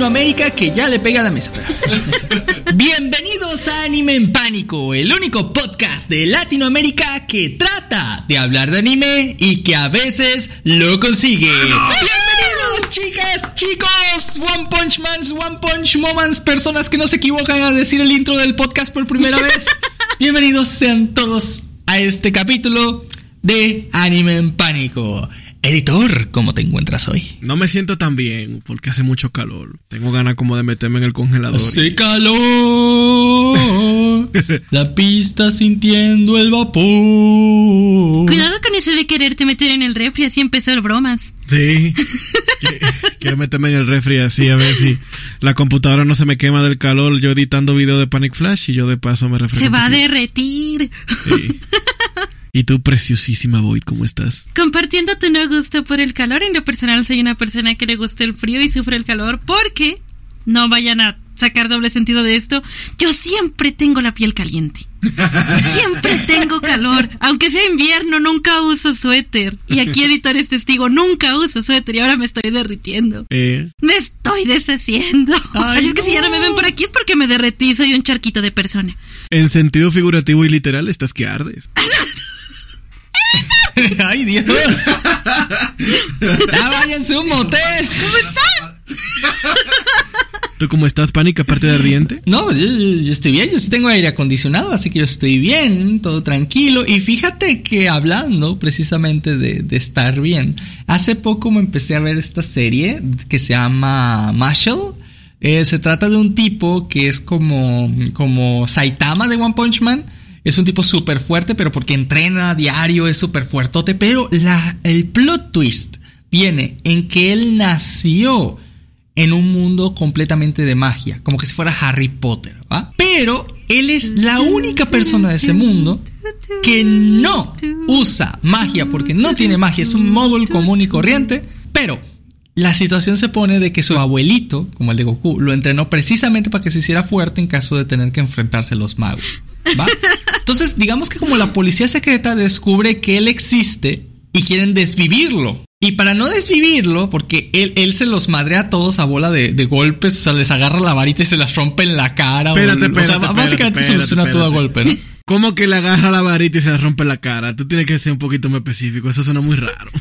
Latinoamérica que ya le pega a la mesa. Bienvenidos a Anime en Pánico, el único podcast de Latinoamérica que trata de hablar de anime y que a veces lo consigue. Bienvenidos, chicas, chicos, One Punch Mans, One Punch Moments, personas que no se equivocan a decir el intro del podcast por primera vez. Bienvenidos sean todos a este capítulo de Anime en Pánico. Editor, ¿cómo te encuentras hoy? No me siento tan bien porque hace mucho calor. Tengo ganas como de meterme en el congelador. Hace calor. la pista sintiendo el vapor. Cuidado con ese de quererte meter en el refri, así empezó el bromas. Sí. Quiero meterme en el refri así a ver si la computadora no se me quema del calor. Yo editando video de Panic Flash y yo de paso me refresco. Se va a derretir. Sí. ¿Y tú, preciosísima Void, cómo estás? Compartiendo tu no gusto por el calor. En lo personal soy una persona que le gusta el frío y sufre el calor porque no vayan a sacar doble sentido de esto. Yo siempre tengo la piel caliente. Siempre tengo calor. Aunque sea invierno, nunca uso suéter. Y aquí editor es testigo, nunca uso suéter y ahora me estoy derritiendo. Eh. Me estoy deshaciendo. Así es que si ya no me ven por aquí es porque me derretí, soy un charquito de persona. En sentido figurativo y literal, estás que ardes. ¡Ay, Dios! ¡Ya váyanse a un motel! ¿Cómo estás? ¿Tú cómo estás, Pánica, aparte de ardiente? No, yo, estoy bien, yo sí tengo aire acondicionado, así que yo estoy bien, todo tranquilo. Y fíjate que hablando precisamente de, de estar bien, hace poco me empecé a ver esta serie que se llama Marshall. Eh, se trata de un tipo que es como, como Saitama de One Punch Man es un tipo súper fuerte, pero porque entrena a diario, es súper fuertote. Pero el plot twist viene en que él nació en un mundo completamente de magia, como que si fuera Harry Potter, ¿va? Pero él es la única persona de ese mundo que no usa magia, porque no tiene magia, es un móvil común y corriente, pero la situación se pone de que su abuelito, como el de Goku, lo entrenó precisamente para que se hiciera fuerte en caso de tener que enfrentarse a los magos. ¿Va? Entonces, digamos que como la policía secreta descubre que él existe y quieren desvivirlo. Y para no desvivirlo, porque él, él se los madrea a todos a bola de, golpes, o sea, les agarra la varita y se las rompe en la cara. Espérate, o, sea, básicamente soluciona todo a golpe, ¿no? ¿Cómo que le agarra la varita y se la rompe en la cara? Tú tienes que ser un poquito más específico, eso suena muy raro.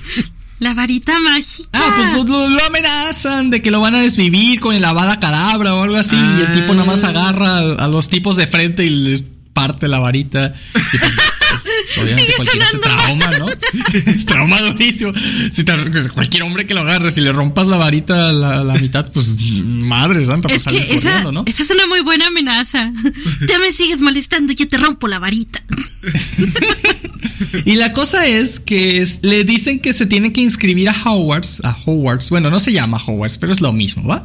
La varita mágica. Ah, pues lo, amenazan de que lo van a desvivir con el lavada cadabra o algo así. Y el tipo nada más agarra a los tipos de frente y les parte la varita. Y pues, obviamente cualquiera se trauma, ¿no? es trauma durísimo. Si cualquier hombre que lo agarre, si le rompas la varita a la, mitad, pues madre santa, pues sales corriendo, ¿no? Esa es una muy buena amenaza. Te me sigues molestando, yo te rompo la varita. y la cosa es que le dicen que se tiene que inscribir a Hogwarts, a Hogwarts, bueno, no se llama Hogwarts, pero es lo mismo, ¿va?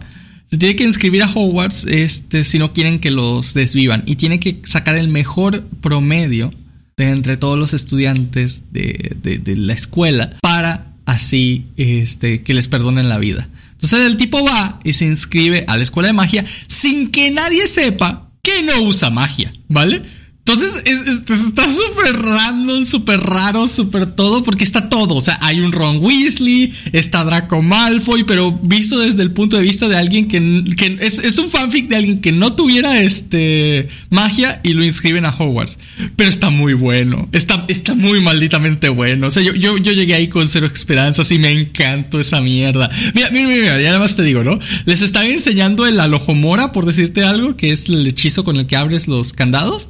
Se tiene que inscribir a Hogwarts este, si no quieren que los desvivan. Y tiene que sacar el mejor promedio de entre todos los estudiantes de, de, la escuela para así este, que les perdonen la vida. Entonces el tipo va y se inscribe a la escuela de magia sin que nadie sepa que no usa magia, ¿vale? Entonces está súper random, súper raro, súper todo, porque está todo. O sea, hay un Ron Weasley, está Draco Malfoy, pero visto desde el punto de vista de alguien que, es, un fanfic de alguien que no tuviera este magia y lo inscriben a Hogwarts. Pero está muy bueno, está, está muy malditamente bueno. O sea, yo, yo, yo llegué ahí con cero esperanzas y me encantó esa mierda. Mira, mira, mira, ya nada más te digo, ¿no? Les estaba enseñando el alojomora, por decirte algo, que es el hechizo con el que abres los candados.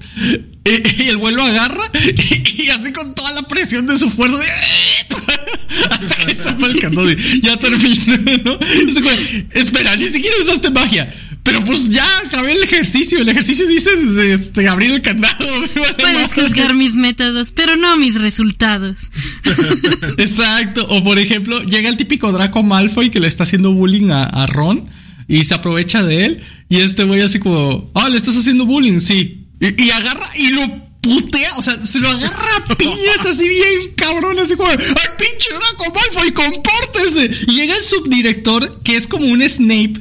Y, el vuelo agarra y, así con toda la presión de su fuerza hasta que se el candado ya termina, ¿no? espera, ni siquiera usaste magia. Pero pues ya acabé el ejercicio. El ejercicio dice de, abrir el candado. Puedes juzgar mis métodos, pero no mis resultados. Exacto. O por ejemplo, llega el típico Draco Malfoy que le está haciendo bullying a, a Ron y se aprovecha de él. Y este güey así como, ah, le estás haciendo bullying, sí. Y, agarra y lo putea, o sea, se lo agarra a piñas así bien cabrón, así como, ¡ay, pinche Draco Malfoy, compórtese! Y llega el subdirector, que es como un Snape,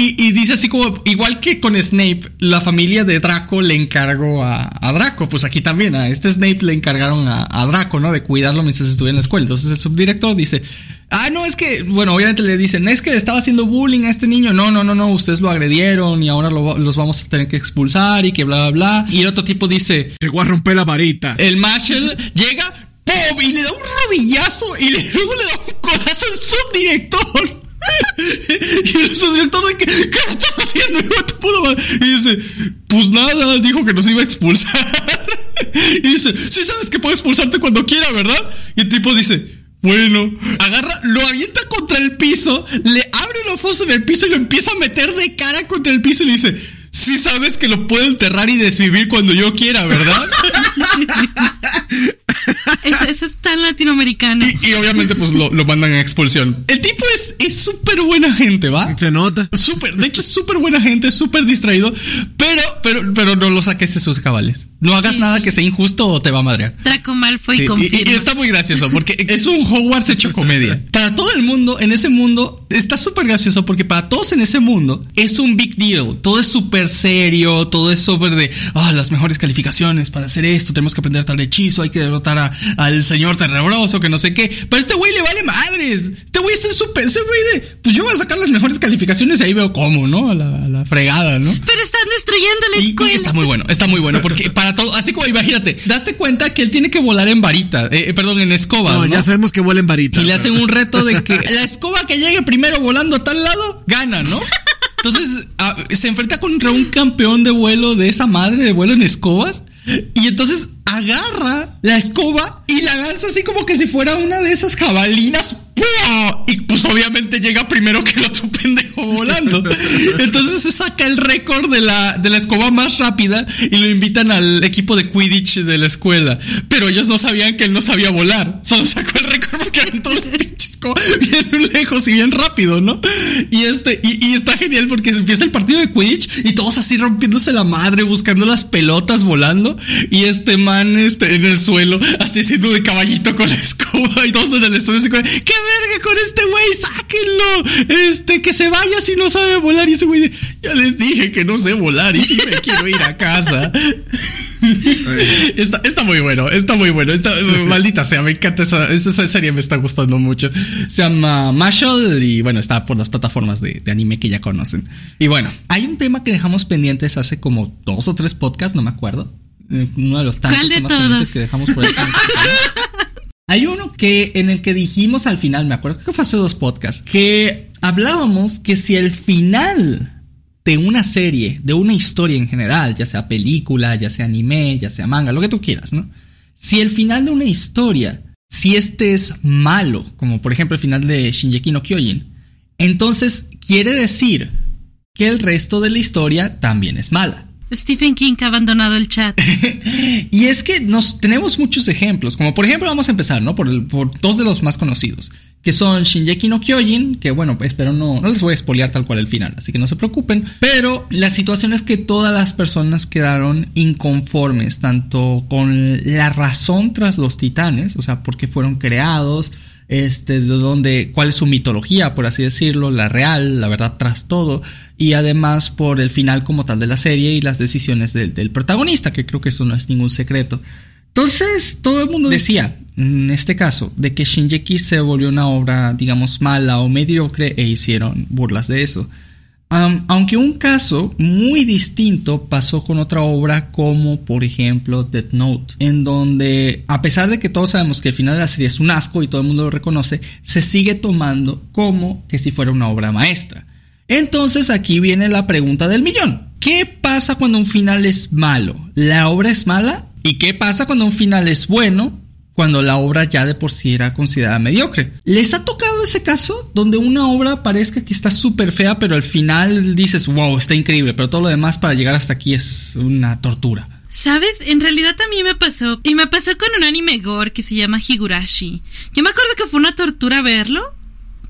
y, dice así como, igual que con Snape, la familia de Draco le encargó a, Draco, pues aquí también, a este Snape le encargaron a, a, Draco, ¿no? De cuidarlo mientras estuviera en la escuela. Entonces el subdirector dice, Ah, no, es que, bueno, obviamente le dicen, es que le estaba haciendo bullying a este niño. No, no, no, no, ustedes lo agredieron y ahora lo- los vamos a tener que expulsar y que bla, bla, bla. Y el otro tipo dice, Te voy a romper la varita. el Marshall llega, ¡pum! Y le da un rodillazo y le- luego le da un codazo al subdirector. y el subdirector de que, ¿qué estás haciendo? hijo de tu puta madre?" Y dice, pues nada, dijo que nos iba a expulsar. y dice, sí sabes que puedo expulsarte cuando quiera, ¿verdad? Y el tipo dice, bueno, agarra, lo avienta contra el piso, le abre una fosa en el piso y lo empieza a meter de cara contra el piso y le dice, sí sabes que lo puedo enterrar y desvivir cuando yo quiera, ¿verdad? Eso, eso es tan latinoamericano. Y, y obviamente pues lo, lo mandan a expulsión. El tipo es es súper buena gente, ¿va? Se nota. Súper, de hecho es súper buena gente, súper distraído, pero, pero, pero no lo saques de sus cabales. No hagas Sí, nada que sea injusto o te va a madrear. Draco Malfoy Sí, y- y, está muy gracioso porque es un Hogwarts hecho comedia. Para todo el mundo, en ese mundo, está súper gracioso porque para todos en ese mundo es un big deal. Todo es súper serio, todo es súper de, ah, las mejores calificaciones para hacer esto, tenemos que aprender tal hechizo, hay que derrotar a- al señor tenebroso, que no sé qué. Pero a este güey le vale madres. Este güey está súper, ese güey de, pues yo voy a sacar las mejores calificaciones y ahí veo cómo, ¿no? A la, la fregada, ¿no? Pero están destruyendo la Y, y escuela. está muy bueno, está muy bueno, porque para todo, así como imagínate, daste cuenta que él tiene que volar en varita, eh, eh, perdón, en escoba. No, ¿no? ya sabemos que vuelen varita. Y le hacen un reto de que la escoba que llegue primero volando a tal lado, gana, ¿no? Entonces ah, se enfrenta contra un campeón de vuelo de esa madre de vuelo en escobas. Y entonces agarra la escoba y la lanza así como que si fuera una de esas jabalinas. ¡Pua! Y pues obviamente llega primero que el otro pendejo volando. Entonces se saca el récord de la, de la escoba más rápida y lo invitan al equipo de Quidditch de la escuela. Pero ellos no sabían que él no sabía volar. Solo sacó el récord porque aventó la pinche escoba bien lejos y bien rápido, ¿no? Y este, y, y está genial porque empieza el partido de Quidditch y todos así rompiéndose la madre, buscando las pelotas volando. Y este man este, en el suelo, así haciendo de caballito con la escoba y todos en el estudio ¡qué verga con este güey! ¡Sáquenlo! Este, que se vaya si no sabe volar. Y ese güey, ya les dije que no sé volar y si me quiero ir a casa. Está, está muy bueno, está muy bueno. Está- maldita sea, me encanta esa, esa serie, me está gustando mucho. Se llama Marshall y bueno, está por las plataformas de, de anime que ya conocen. Y bueno, hay un tema que dejamos pendientes hace como dos o tres podcasts, no me acuerdo. Eh, Uno de los tantos ¿Cuál de todos? que dejamos por ahí. Hay uno que en el que dijimos al final, me acuerdo que fue hace dos podcasts, que hablábamos que si el final de una serie, de una historia en general, ya sea película, ya sea anime, ya sea manga, lo que tú quieras, ¿no? Si el final de una historia, si este es malo, como por ejemplo el final de Shinjeki no Kyojin, entonces quiere decir que el resto de la historia también es mala. Stephen King ha abandonado el chat. Y es que nos tenemos muchos ejemplos, como por ejemplo vamos a empezar, ¿no? Por, el- por dos de los más conocidos, que son Shinjeki no Kyojin, que bueno, espero no, no les voy a spoilear tal cual el final, así que no se preocupen, pero la situación es que todas las personas quedaron inconformes, tanto con la razón tras los titanes, o sea, por qué fueron creados, este, de dónde, cuál es su mitología, por así decirlo, la real, la verdad tras todo, y además por el final como tal de la serie y las decisiones del, del protagonista, que creo que eso no es ningún secreto. Entonces, todo el mundo decía, en este caso, de que Shinjeki se volvió una obra, digamos, mala o mediocre e hicieron burlas de eso. Aunque un caso muy distinto pasó con otra obra como por ejemplo Death Note, en donde a pesar de que todos sabemos que el final de la serie es un asco y todo el mundo lo reconoce, se sigue tomando como que si fuera una obra maestra. Entonces aquí viene la pregunta del millón. ¿Qué pasa cuando un final es malo? ¿La obra es mala? ¿Y qué pasa cuando un final es bueno? Cuando la obra ya de por sí era considerada mediocre. ¿Les ha tocado ese caso? Donde una obra parezca que está súper fea, pero al final dices, wow, está increíble, pero todo lo demás para llegar hasta aquí es una tortura. ¿Sabes? En realidad a mí me pasó. Y me pasó con un anime gore que se llama Higurashi. Yo me acuerdo que fue una tortura verlo.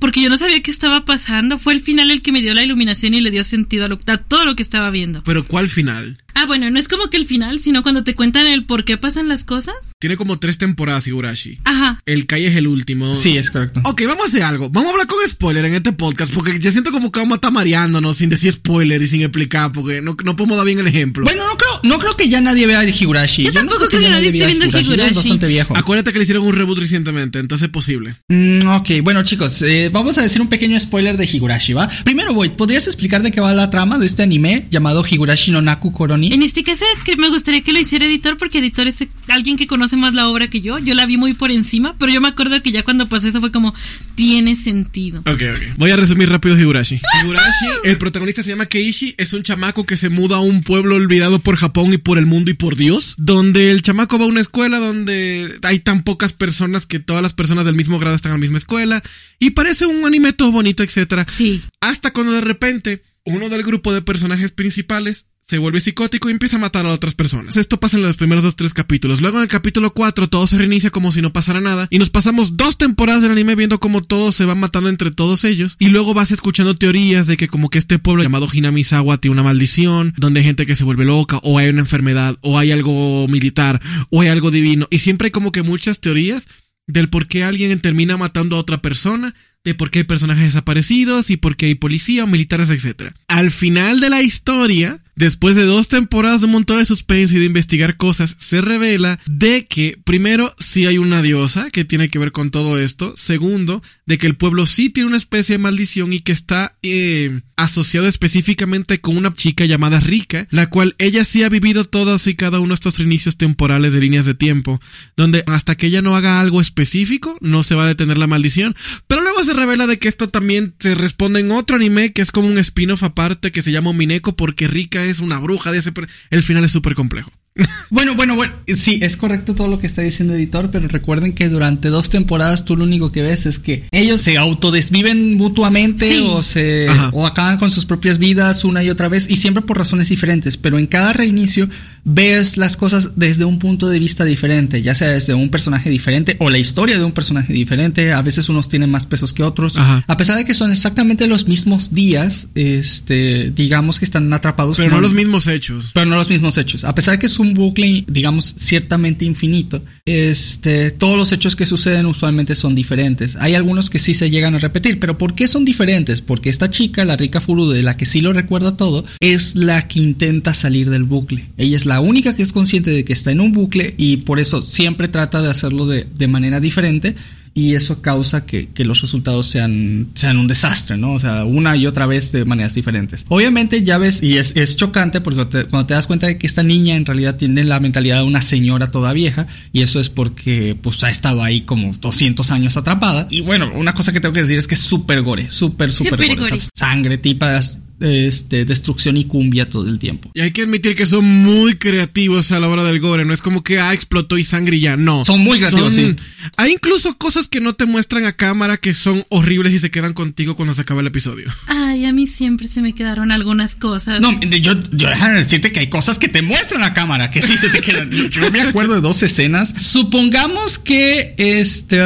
Porque yo no sabía qué estaba pasando. Fue el final el que me dio la iluminación y le dio sentido a, lo- a todo lo que estaba viendo. Pero ¿cuál final? Ah, bueno, no es como que el final, sino cuando te cuentan el por qué pasan las cosas. Tiene como tres temporadas Higurashi. Ajá. El Kai es el último. Sí, es correcto. Ok, vamos a hacer algo. Vamos a hablar con spoiler en este podcast porque yo siento como que vamos a estar mareándonos sin decir spoiler y sin explicar porque no, no podemos dar bien el ejemplo. Bueno, no creo, no creo que ya nadie vea Higurashi. Yo tampoco no creo que ya nadie esté viendo ya Higurashi. Es bastante viejo. Acuérdate que le hicieron un reboot recientemente, entonces es posible. Mm, ok, bueno chicos, eh, vamos a decir un pequeño spoiler de Higurashi, ¿va? Primero, Void, ¿podrías explicar de qué va la trama de este anime llamado Higurashi no Naku Koroni? En este caso, que me gustaría que lo hiciera editor, porque editor es alguien que conoce más la obra que yo. Yo la vi muy por encima, pero yo me acuerdo que ya cuando pasó eso fue como, tiene sentido. Ok, ok. Voy a resumir rápido Higurashi. Higurashi, el protagonista se llama Keishi, es un chamaco que se muda a un pueblo olvidado por Japón y por el mundo y por Dios, donde el chamaco va a una escuela donde hay tan pocas personas que todas las personas del mismo grado están en la misma escuela y parece un anime todo bonito, etcétera. Sí. Hasta cuando de repente uno del grupo de personajes principales se vuelve psicótico y empieza a matar a otras personas. Esto pasa en los primeros dos, tres capítulos. Luego en el capítulo 4 todo se reinicia como si no pasara nada y nos pasamos dos temporadas del anime viendo cómo todos se van matando entre todos ellos y luego vas escuchando teorías de que como que este pueblo llamado Hinamizawa tiene una maldición, donde hay gente que se vuelve loca o hay una enfermedad o hay algo militar o hay algo divino y siempre hay como que muchas teorías del por qué alguien termina matando a otra persona, de por qué hay personajes desaparecidos y por qué hay policía o militares, etc. Al final de la historia, después de dos temporadas de un montón de suspenso y de investigar cosas, se revela de que, primero, sí hay una diosa que tiene que ver con todo esto. Segundo, de que el pueblo sí tiene una especie de maldición y que está eh, asociado específicamente con una chica llamada Rika, la cual ella sí ha vivido todos y cada uno de estos inicios temporales de líneas de tiempo, donde hasta que ella no haga algo específico, no se va a detener la maldición. Pero luego se revela de que esto también se responde en otro anime que es como un spin-off aparte que se llama Mineko porque Rika es una bruja de ese... El final es súper complejo. Bueno, bueno, bueno, sí, es correcto todo lo que está diciendo editor, pero recuerden que durante dos temporadas tú lo único que ves es que ellos se autodesviven mutuamente Sí. o se Ajá. o acaban con sus propias vidas una y otra vez y siempre por razones diferentes, pero en cada reinicio ves las cosas desde un punto de vista diferente, ya sea desde un personaje diferente o la historia de un personaje diferente, a veces unos tienen más pesos que otros, Ajá. a pesar de que son exactamente los mismos días, este, digamos que están atrapados Pero no los mismos hechos. pero no los mismos hechos. A pesar de que es un bucle, digamos, ciertamente infinito, este, todos los hechos que suceden usualmente son diferentes. Hay algunos que sí se llegan a repetir, pero ¿por qué son diferentes? Porque esta chica, la rica Furu, de la que sí lo recuerda todo, es la que intenta salir del bucle. Ella es la única que es consciente de que está en un bucle y por eso siempre trata de hacerlo de, de manera diferente. Y eso causa que, que los resultados sean, sean un desastre, ¿no? O sea, una y otra vez de maneras diferentes. Obviamente ya ves, y es, es chocante porque te- cuando te das cuenta de que esta niña en realidad tiene la mentalidad de una señora toda vieja, y eso es porque pues ha estado ahí como 200 años atrapada. Y bueno, una cosa que tengo que decir es que es súper gore, súper, súper gore. O sea, sangre, tipas, este, destrucción y cumbia todo el tiempo. Y hay que admitir que son muy creativos a la hora del gore. No es como que, ah, explotó y sangre y ya. No. Son muy creativos, sí. Hay incluso cosas que no te muestran a cámara que son horribles y se quedan contigo cuando se acaba el episodio. Ay, a mí siempre se me quedaron algunas cosas. No, yo, yo déjame decirte que hay cosas que te muestran a cámara, que sí se te quedan. Yo- Yo me acuerdo de dos escenas. Supongamos que este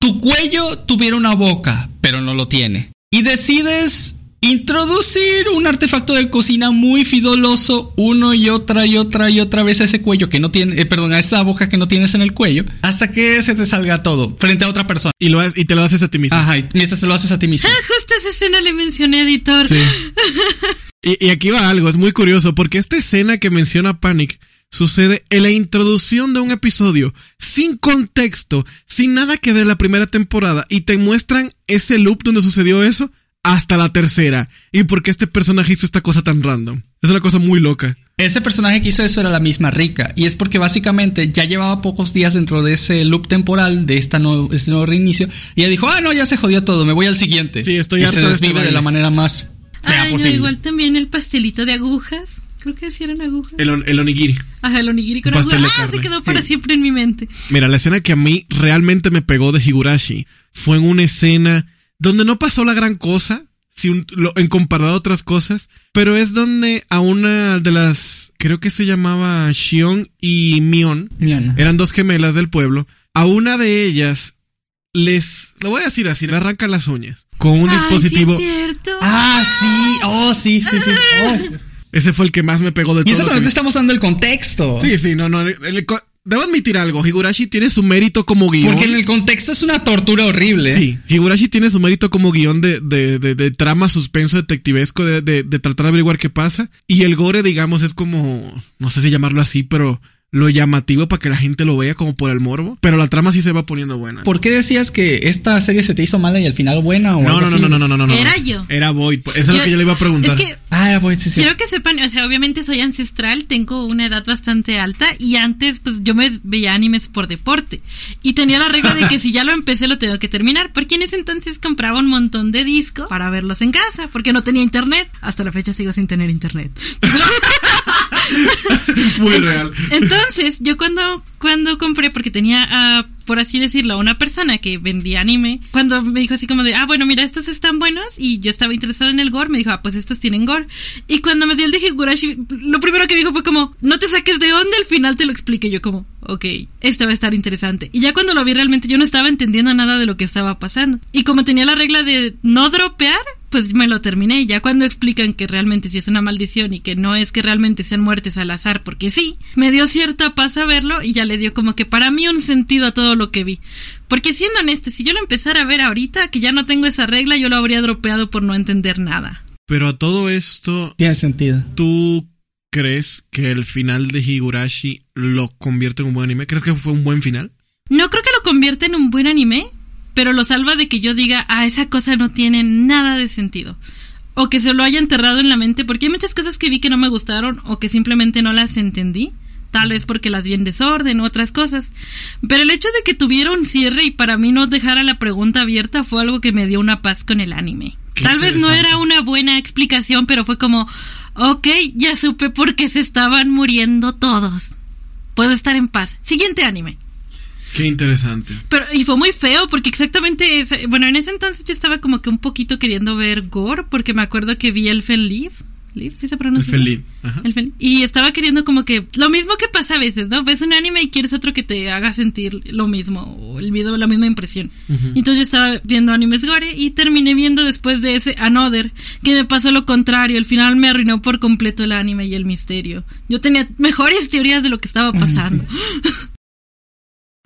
tu cuello tuviera una boca, pero no lo tiene. Y decides introducir un artefacto de cocina muy fidoloso uno y otra y otra y otra vez a ese cuello que no tiene, eh, perdón, a esa boca que no tienes en el cuello, hasta que se te salga todo frente a otra persona. Y, lo, y te lo haces a ti mismo. Ajá, y te lo haces a ti mismo. Ah, justo esa escena le mencioné, editor. Sí. Y, y aquí va algo, es muy curioso, porque esta escena que menciona Panic sucede en la introducción de un episodio, sin contexto, sin nada que ver la primera temporada, y te muestran ese loop donde sucedió eso hasta la tercera. Y por qué este personaje hizo esta cosa tan random. Es una cosa muy loca. Ese personaje que hizo eso era la misma Rica. Y es porque básicamente ya llevaba pocos días dentro de ese loop temporal de esta nuevo, este nuevo reinicio. Y ella dijo, ah, no, ya se jodió todo, me voy al siguiente. Sí, estoy y harta se de este desvive de la manera más fea Ay, no, posible. igual también el pastelito de agujas. Creo que sí eran agujas. El, on- el onigiri. Ajá, el onigiri con agujas. Ah, se quedó para Sí. siempre en mi mente. Mira, la escena que a mí realmente me pegó de Higurashi fue en una escena donde no pasó la gran cosa, si un- lo- en comparado a otras cosas, pero es donde a una de las, creo que se llamaba Shion y Mion, Mion. eran dos gemelas del pueblo, a una de ellas les, lo voy a decir así, le arrancan las uñas con un Ay, dispositivo. sí es cierto. Ah, sí, oh, sí, sí, sí. Oh. Ese fue el que más me pegó de Y todo. eso lo no que te estamos dando el contexto. Sí, sí, no, no. el debo admitir algo. Higurashi tiene su mérito como guion. Porque en el contexto es una tortura horrible. Sí, Higurashi tiene su mérito como guion de, de, de, de trama, suspenso, detectivesco, de, de, de tratar de averiguar qué pasa. Y el gore, digamos, es como, no sé si llamarlo así, pero lo llamativo para que la gente lo vea como por el morbo. Pero la trama sí se va poniendo buena. ¿Por qué decías que esta serie se te hizo mala y al final buena o No, algo no, no, así? no, no, no, no, no, no. Era yo. Era Void. Eso es lo que yo le iba a preguntar. Es que Ah, pues sí, sí. Quiero que sepan, o sea, obviamente soy ancestral, tengo una edad bastante alta y antes pues yo me veía animes por deporte y tenía la regla de que si ya lo empecé lo tengo que terminar, porque en ese entonces compraba un montón de discos para verlos en casa, porque no tenía internet, hasta la fecha sigo sin tener internet. Muy real. Entonces, yo cuando, cuando compré, porque tenía, ah, por así decirlo, a una persona que vendía anime, cuando me dijo así como de, ah, bueno, mira, estos están buenos, y yo estaba interesado en el gore, me dijo, ah, pues estos tienen gore. Y cuando me dio el de Higurashi, lo primero que me dijo fue como, no te saques de onda, al final te lo expliqué. Yo como, ok, esto va a estar interesante. Y ya cuando lo vi realmente yo no estaba entendiendo nada de lo que estaba pasando. Y como tenía la regla de no dropear, pues me lo terminé. Y ya cuando explican que realmente sí es una maldición y que no es que realmente sean muertes al azar, porque sí, me dio cierta paz a verlo y ya le dio como que para mí un sentido a todo lo que vi. Porque siendo honesto, si yo lo empezara a ver ahorita, que ya no tengo esa regla, yo lo habría dropeado por no entender nada. Pero a todo esto, Tiene sentido. ¿tú crees que el final de Higurashi lo convierte en un buen anime? ¿Crees que fue un buen final? No creo que lo convierta en un buen anime, pero lo salva de que yo diga, ah, esa cosa no tiene nada de sentido. O que se lo haya enterrado en la mente, porque hay muchas cosas que vi que no me gustaron o que simplemente no las entendí. Tal vez porque las vi en desorden otras cosas. Pero el hecho de que tuviera un cierre y para mí no dejara la pregunta abierta fue algo que me dio una paz con el anime. Qué Tal vez no era una buena explicación, pero fue como, ok, ya supe por qué se estaban muriendo todos. Puedo estar en paz. Siguiente anime. Qué interesante. Pero, y fue muy feo, porque exactamente, ese- bueno, en ese entonces yo estaba como que un poquito queriendo ver gore, porque me acuerdo que vi Elfen Live. ¿Sí se El pronuncia? felín. Ajá. El Felin. Y estaba queriendo como que, lo mismo que pasa a veces, ¿no? Ves un anime y quieres otro que te haga sentir lo mismo, o el video, la misma impresión. Entonces yo estaba viendo animes gore y terminé viendo después de ese Another, que me pasó lo contrario, al final me arruinó por completo el anime y el misterio. Yo tenía mejores teorías de lo que estaba pasando.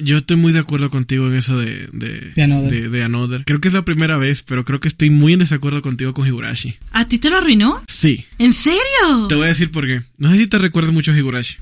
Yo estoy muy de acuerdo contigo en eso de, de, De Another. de- de Another. Creo que es la primera vez, pero creo que estoy muy en desacuerdo contigo con Higurashi. ¿A ti te lo arruinó? Sí. ¿En serio? Te voy a decir por qué. No sé si te recuerdas mucho a Higurashi.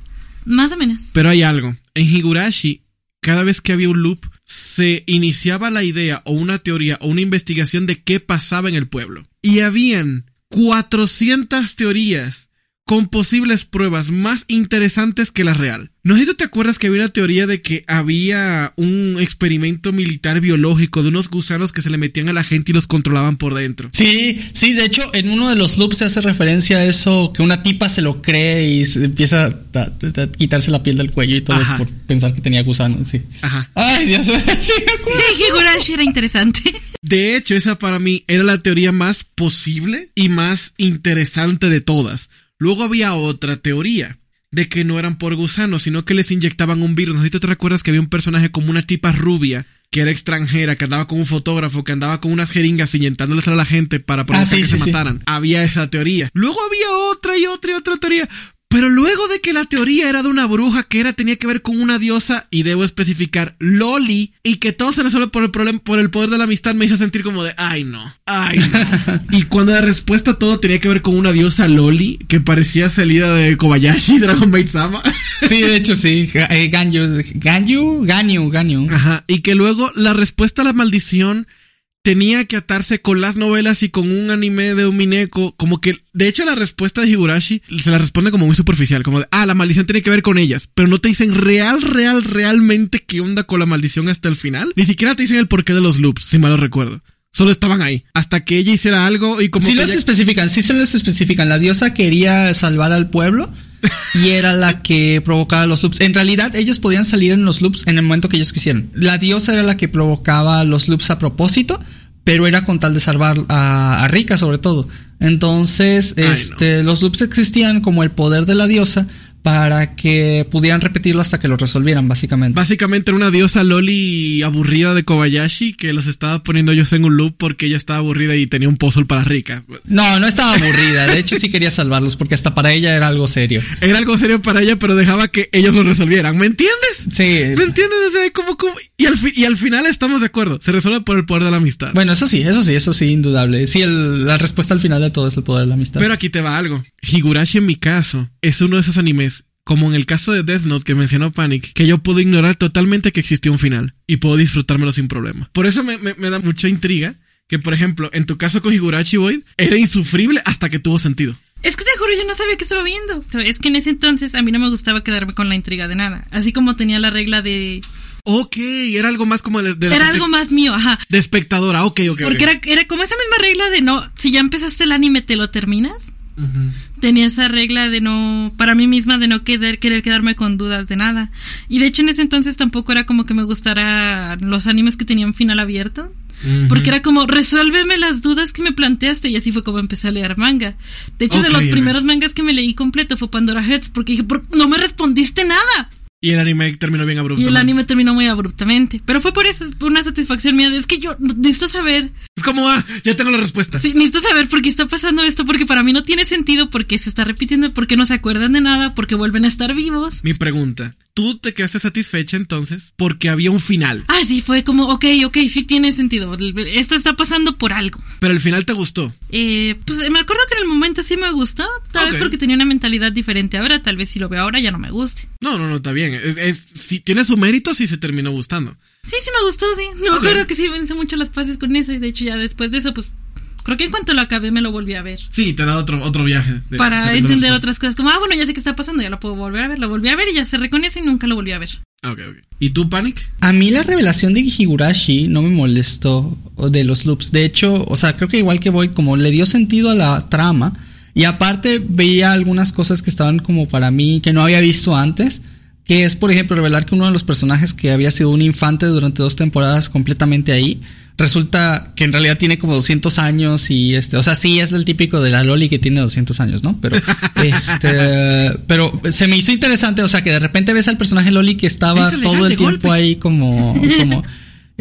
Más o menos. Pero hay algo. En Higurashi, cada vez que había un loop, se iniciaba la idea o una teoría o una investigación de qué pasaba en el pueblo. Y habían 400 teorías con posibles pruebas más interesantes que la real. No sé si tú te acuerdas que había una teoría de que había un experimento militar biológico de unos gusanos que se le metían a la gente y los controlaban por dentro. Sí, sí, de hecho, en uno de los loops se hace referencia a eso, que una tipa se lo cree y se empieza a, a- a quitarse la piel del cuello y todo Ajá. por pensar que tenía gusanos, sí. Ajá. Ay, Dios, sí, me acuerdo. Sí, Higurashi era interesante. De hecho, esa para mí era la teoría más posible y más interesante de todas. Luego había otra teoría de que no eran por gusanos, sino que les inyectaban un virus. No sé si tú te recuerdas que había un personaje como una tipa rubia que era extranjera, que andaba con un fotógrafo, que andaba con unas jeringas inyectándoles a la gente para provocar sí, que sí, se sí. mataran. Había esa teoría. Luego había otra y otra y otra teoría. Pero luego de que la teoría era de una bruja que era tenía que ver con una diosa y debo especificar Loli y que todo se resuelve por el problema por el poder de la amistad me hizo sentir como de ay no, ay no. y cuando la respuesta a todo tenía que ver con una diosa Loli que parecía salida de Kobayashi Dragon Maid Sama. Sí, de hecho, sí. Eh, Ganyu, Ganyu, Ganyu, Ganyu. Ajá, y que luego la respuesta a la maldición tenía que atarse con las novelas y con un anime de un Mineko, como que, de hecho la respuesta de Higurashi se la responde como muy superficial, como de, ah, la maldición tiene que ver con ellas, pero no te dicen real, real, realmente qué onda con la maldición hasta el final, ni siquiera te dicen el porqué de los loops, si mal recuerdo. Solo estaban ahí, hasta que ella hiciera algo y como Sí que los ella- especifican, sí se los especifican. La diosa quería salvar al pueblo y era la que provocaba los loops. En realidad, ellos podían salir en los loops en el momento que ellos quisieran. La diosa era la que provocaba los loops a propósito, pero era con tal de salvar a, a Rika sobre todo. Entonces, Ay, este, los loops existían como el poder de la diosa para que pudieran repetirlo hasta que lo resolvieran, básicamente. Básicamente era una diosa Loli aburrida de Kobayashi que los estaba poniendo yo en un loop porque ella estaba aburrida y tenía un puzzle para rica. No, no estaba aburrida. De hecho, sí quería salvarlos porque hasta para ella era algo serio. Era algo serio para ella, pero dejaba que ellos lo resolvieran. ¿Me entiendes? Sí. ¿Me entiendes? O sea, como, como... Y, al y al final estamos de acuerdo. Se resuelve por el poder de la amistad. Bueno, eso sí, eso sí, eso sí, indudable. Sí, el- la respuesta al final de todo es el poder de la amistad. Pero aquí te va algo. Higurashi en mi caso es uno de esos animes, como en el caso de Death Note que mencionó Panic, que yo puedo ignorar totalmente que existió un final y puedo disfrutármelo sin problema. Por eso me, me- me da mucha intriga que, por ejemplo, en tu caso con Higurashi Boy, era insufrible hasta que tuvo sentido. Es que te juro, yo no sabía que estaba viendo. Es que en ese entonces a mí no me gustaba quedarme con la intriga de nada. Así como tenía la regla de... Ok, era algo más como de, de Era algo más mío, ajá. de espectadora. Ok, ok. Porque era, era como esa misma regla de no, si ya empezaste el anime, ¿te lo terminas? Tenía esa regla de no, para mí misma, de no querer, querer quedarme con dudas de nada. Y de hecho en ese entonces tampoco era como que me gustara los animes que tenían final abierto. Porque era como, resuélveme las dudas que me planteaste. Y así fue como empecé a leer manga. De hecho, de los primeros mangas que me leí completo fue Pandora Heads. Porque dije, "¿Por- no me respondiste nada. Y el anime terminó bien Y abruptamente. el anime terminó muy abruptamente. Pero fue por eso, es por una satisfacción mía. de, Es que yo necesito saber. Es como, ah, ya tengo la respuesta. Sí, necesito saber por qué está pasando esto. Porque para mí no tiene sentido. Porque se está repitiendo. Porque no se acuerdan de nada. Porque vuelven a estar vivos. Mi pregunta, ¿tú te quedaste satisfecha entonces? Porque había un final, Ah, sí, fue como, ok, ok, sí tiene sentido. Esto está pasando por algo. pero el final te gustó. Eh, pues me acuerdo que en el momento sí me gustó. Tal vez porque tenía una mentalidad diferente ahora. Tal vez si lo veo ahora ya no me guste. No, no, no, está bien. Es, es- si tiene su mérito, sí se terminó gustando. Sí, sí me gustó, sí. No me acuerdo que sí pensé mucho las pases con eso. Y de hecho ya después de eso, pues creo que en cuanto lo acabé me lo volví a ver. Sí, te da otro, otro viaje. de- para entender otras cosas. Como, ah, bueno, ya sé qué está pasando, ya lo puedo volver a ver. Lo volví a ver y ya se reconoce y nunca lo volví a ver. cosas. Ok, ok. ¿Y tú, Panic? A mí la revelación de Higurashi no me molestó o de los loops. De hecho, o sea, creo que igual que voy, como le dio sentido a la trama. Y aparte veía algunas cosas que estaban como para mí que no había visto antes. Que es, por ejemplo, revelar que uno de los personajes que había sido un infante durante dos temporadas completamente ahí. Resulta que en realidad tiene como 200 años y este, o sea, sí es el típico de la Loli que tiene 200 años, ¿no? Pero, este, pero se me hizo interesante, o sea, que de repente ves al personaje Loli que estaba todo el tiempo ahí como, como,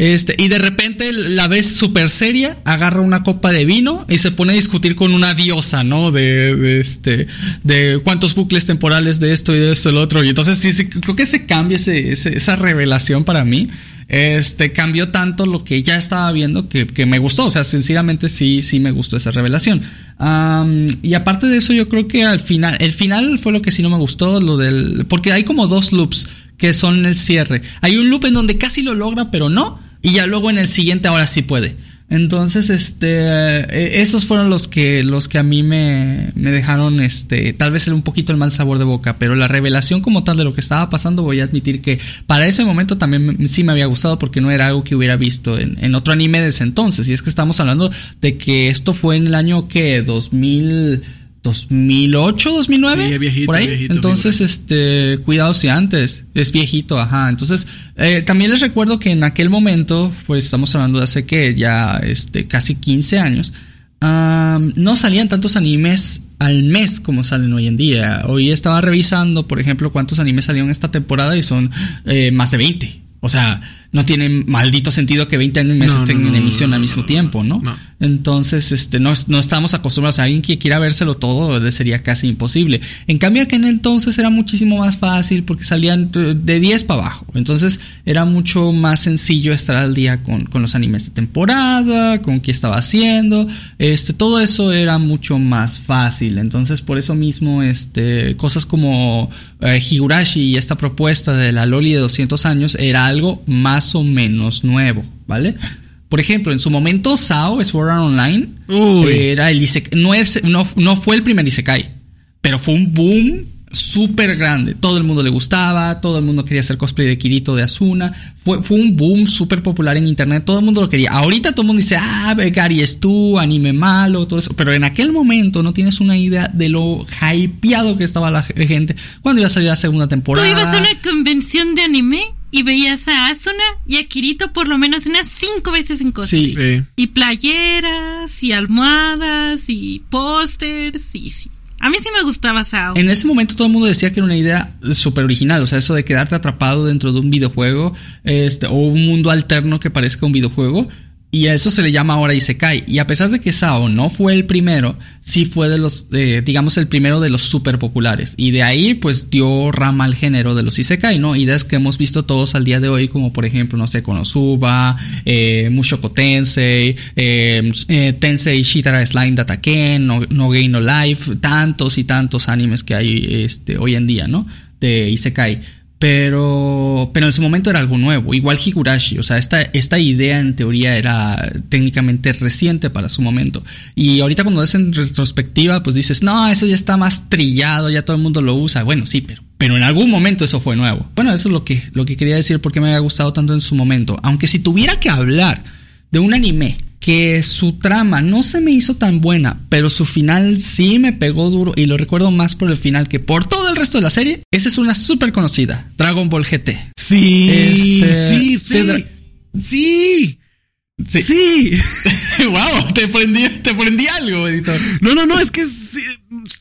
este, y de repente la ves súper seria, agarra una copa de vino y se pone a discutir con una diosa, ¿no? De, de este, de cuántos bucles temporales de esto y de esto y lo otro. Y entonces sí, sí, creo que ese cambio, ese, ese- esa revelación para mí, este, cambió tanto lo que ya estaba viendo que, que me gustó. O sea, sinceramente sí, sí me gustó esa revelación. Y aparte de eso, yo creo que al final, el final fue lo que sí no me gustó, lo del, porque hay como dos loops que son el cierre. Hay un loop en donde casi lo logra, pero no. Y ya luego en el siguiente ahora sí puede. Entonces, este, eh, esos fueron los que, los que a mí me, me dejaron, este, tal vez un poquito el mal sabor de boca, pero la revelación como tal de lo que estaba pasando, voy a admitir que para ese momento también sí me había gustado porque no era algo que hubiera visto en, en otro anime de ese entonces. Y es que estamos hablando de que esto fue en el año que 2000, 2008, 2009, Sí, viejito, por ahí. viejito, Entonces, este, cuidado si antes es viejito, ajá. Entonces, eh, también les recuerdo que en aquel momento, pues estamos hablando de hace que ya, este, casi 15 años, am, no salían tantos animes al mes como salen hoy en día. Hoy estaba revisando, por ejemplo, cuántos animes salieron esta temporada y son eh, más de 20. O sea, no tiene maldito sentido que 20 animes No, estén no, en emisión al mismo tiempo, ¿no? Entonces, este, no, no estamos acostumbrados a alguien que quiera vérselo todo, sería casi imposible. En cambio, que en el entonces era muchísimo más fácil porque salían eh, de 10 para abajo. Entonces, era mucho más sencillo estar al día con, con los animes de temporada, con qué estaba haciendo. Este, todo eso era mucho más fácil. Entonces, por eso mismo, este, cosas como eh, Higurashi y esta propuesta de la Loli de 200 años era algo más o menos nuevo, ¿vale? Por ejemplo, en su momento, SAO, Sword Art Online, Uy. era el Isek- no, es- no, no fue el primer Isekai, pero fue un boom súper grande. Todo el mundo le gustaba, todo el mundo quería hacer cosplay de Kirito, de Asuna. Fue, fue un boom súper popular en internet, todo el mundo lo quería. Ahorita todo el mundo dice, ah, Gary es tú, anime malo, todo eso. Pero en aquel momento no tienes una idea de lo hypeado que estaba la gente cuando iba a salir la segunda Tú temporada. ibas a una convención de anime y veías a Asuna y a Kirito por lo menos unas cinco veces en cosplay. Sí. Sí. Y playeras, y almohadas, y pósters, y sí. A mí sí me gustaba Sao. En ese momento todo el mundo decía que era una idea súper original, o sea, eso de quedarte atrapado dentro de un videojuego, este, o un mundo alterno que parezca un videojuego, y a eso se le llama ahora Isekai. Y a pesar de que Sao no fue el primero, sí fue de los, eh, digamos, el primero de los super populares. Y de ahí, pues, dio rama al género de los Isekai, ¿no? Ideas que hemos visto todos al día de hoy, como por ejemplo, no sé, Konosuba, eh, Mushoku Tensei, eh, eh, Tensei Shitara Slime Dataken, no, no Game No Life, tantos y tantos animes que hay este, hoy en día, ¿no? De Isekai. Pero, pero en su momento era algo nuevo, igual Higurashi, o sea, esta, esta idea en teoría era técnicamente reciente para su momento. Y ahorita cuando ves en retrospectiva, pues dices, no, eso ya está más trillado, ya todo el mundo lo usa. Bueno, sí, pero, pero en algún momento eso fue nuevo. Bueno, eso es lo que, lo que quería decir porque me había gustado tanto en su momento. Aunque si tuviera que hablar de un anime que su trama no se me hizo tan buena, pero su final sí me pegó duro y lo recuerdo más por el final que por todo el resto de la serie. Esa es una súper conocida, Dragon Ball GT. Sí, Este, sí, sí. Sí. Sí. Sí. wow, te prendí, te prendí algo, editor. No, no, no, es que sí,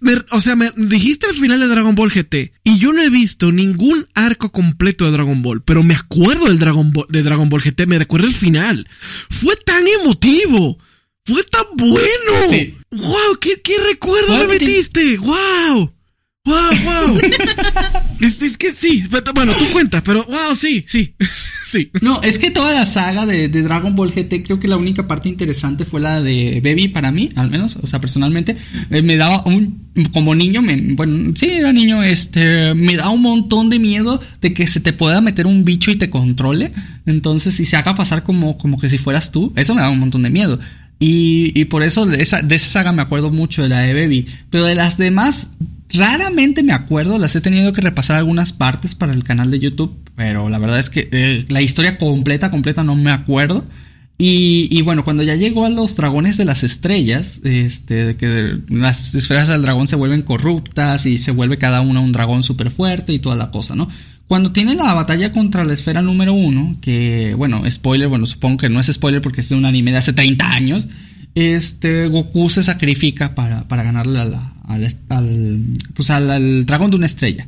me- o sea, me dijiste el final de Dragon Ball GT y yo no he visto ningún arco completo de Dragon Ball, pero me acuerdo del Dragon Ball, de Dragon Ball GT, me recuerdo el final. Fue tan emotivo, fue tan bueno. Sí. Wow, qué, qué recuerdo Wow, me metiste. Wow. Wow, wow. es, es que sí, bueno, tú cuenta, pero wow, sí, sí. Sí. No, es que toda la saga de, Dragon Ball GT, creo que la única parte interesante fue la de Baby para mí, al menos, o sea, personalmente, eh, me daba un, como niño, me, bueno, sí, era niño, este, me da un montón de miedo de que se te pueda meter un bicho y te controle, entonces, y se haga pasar como, como que si fueras tú, eso me da un montón de miedo. Y, y por eso de esa, de esa saga me acuerdo mucho de la de Baby. Pero de las demás, raramente me acuerdo. Las he tenido que repasar algunas partes para el canal de YouTube. Pero la verdad es que eh, la historia completa, completa no me acuerdo. Y, bueno, cuando ya llegó a los dragones de las estrellas, este, que las esferas del dragón se vuelven corruptas y se vuelve cada una un dragón súper fuerte y toda la cosa, ¿no? Cuando tiene la batalla contra la esfera número uno, que, bueno, spoiler, bueno, supongo que no es spoiler porque es de un anime de hace 30 años, este, Goku se sacrifica para, para ganarle a la- al, al, pues al, al dragón de una estrella.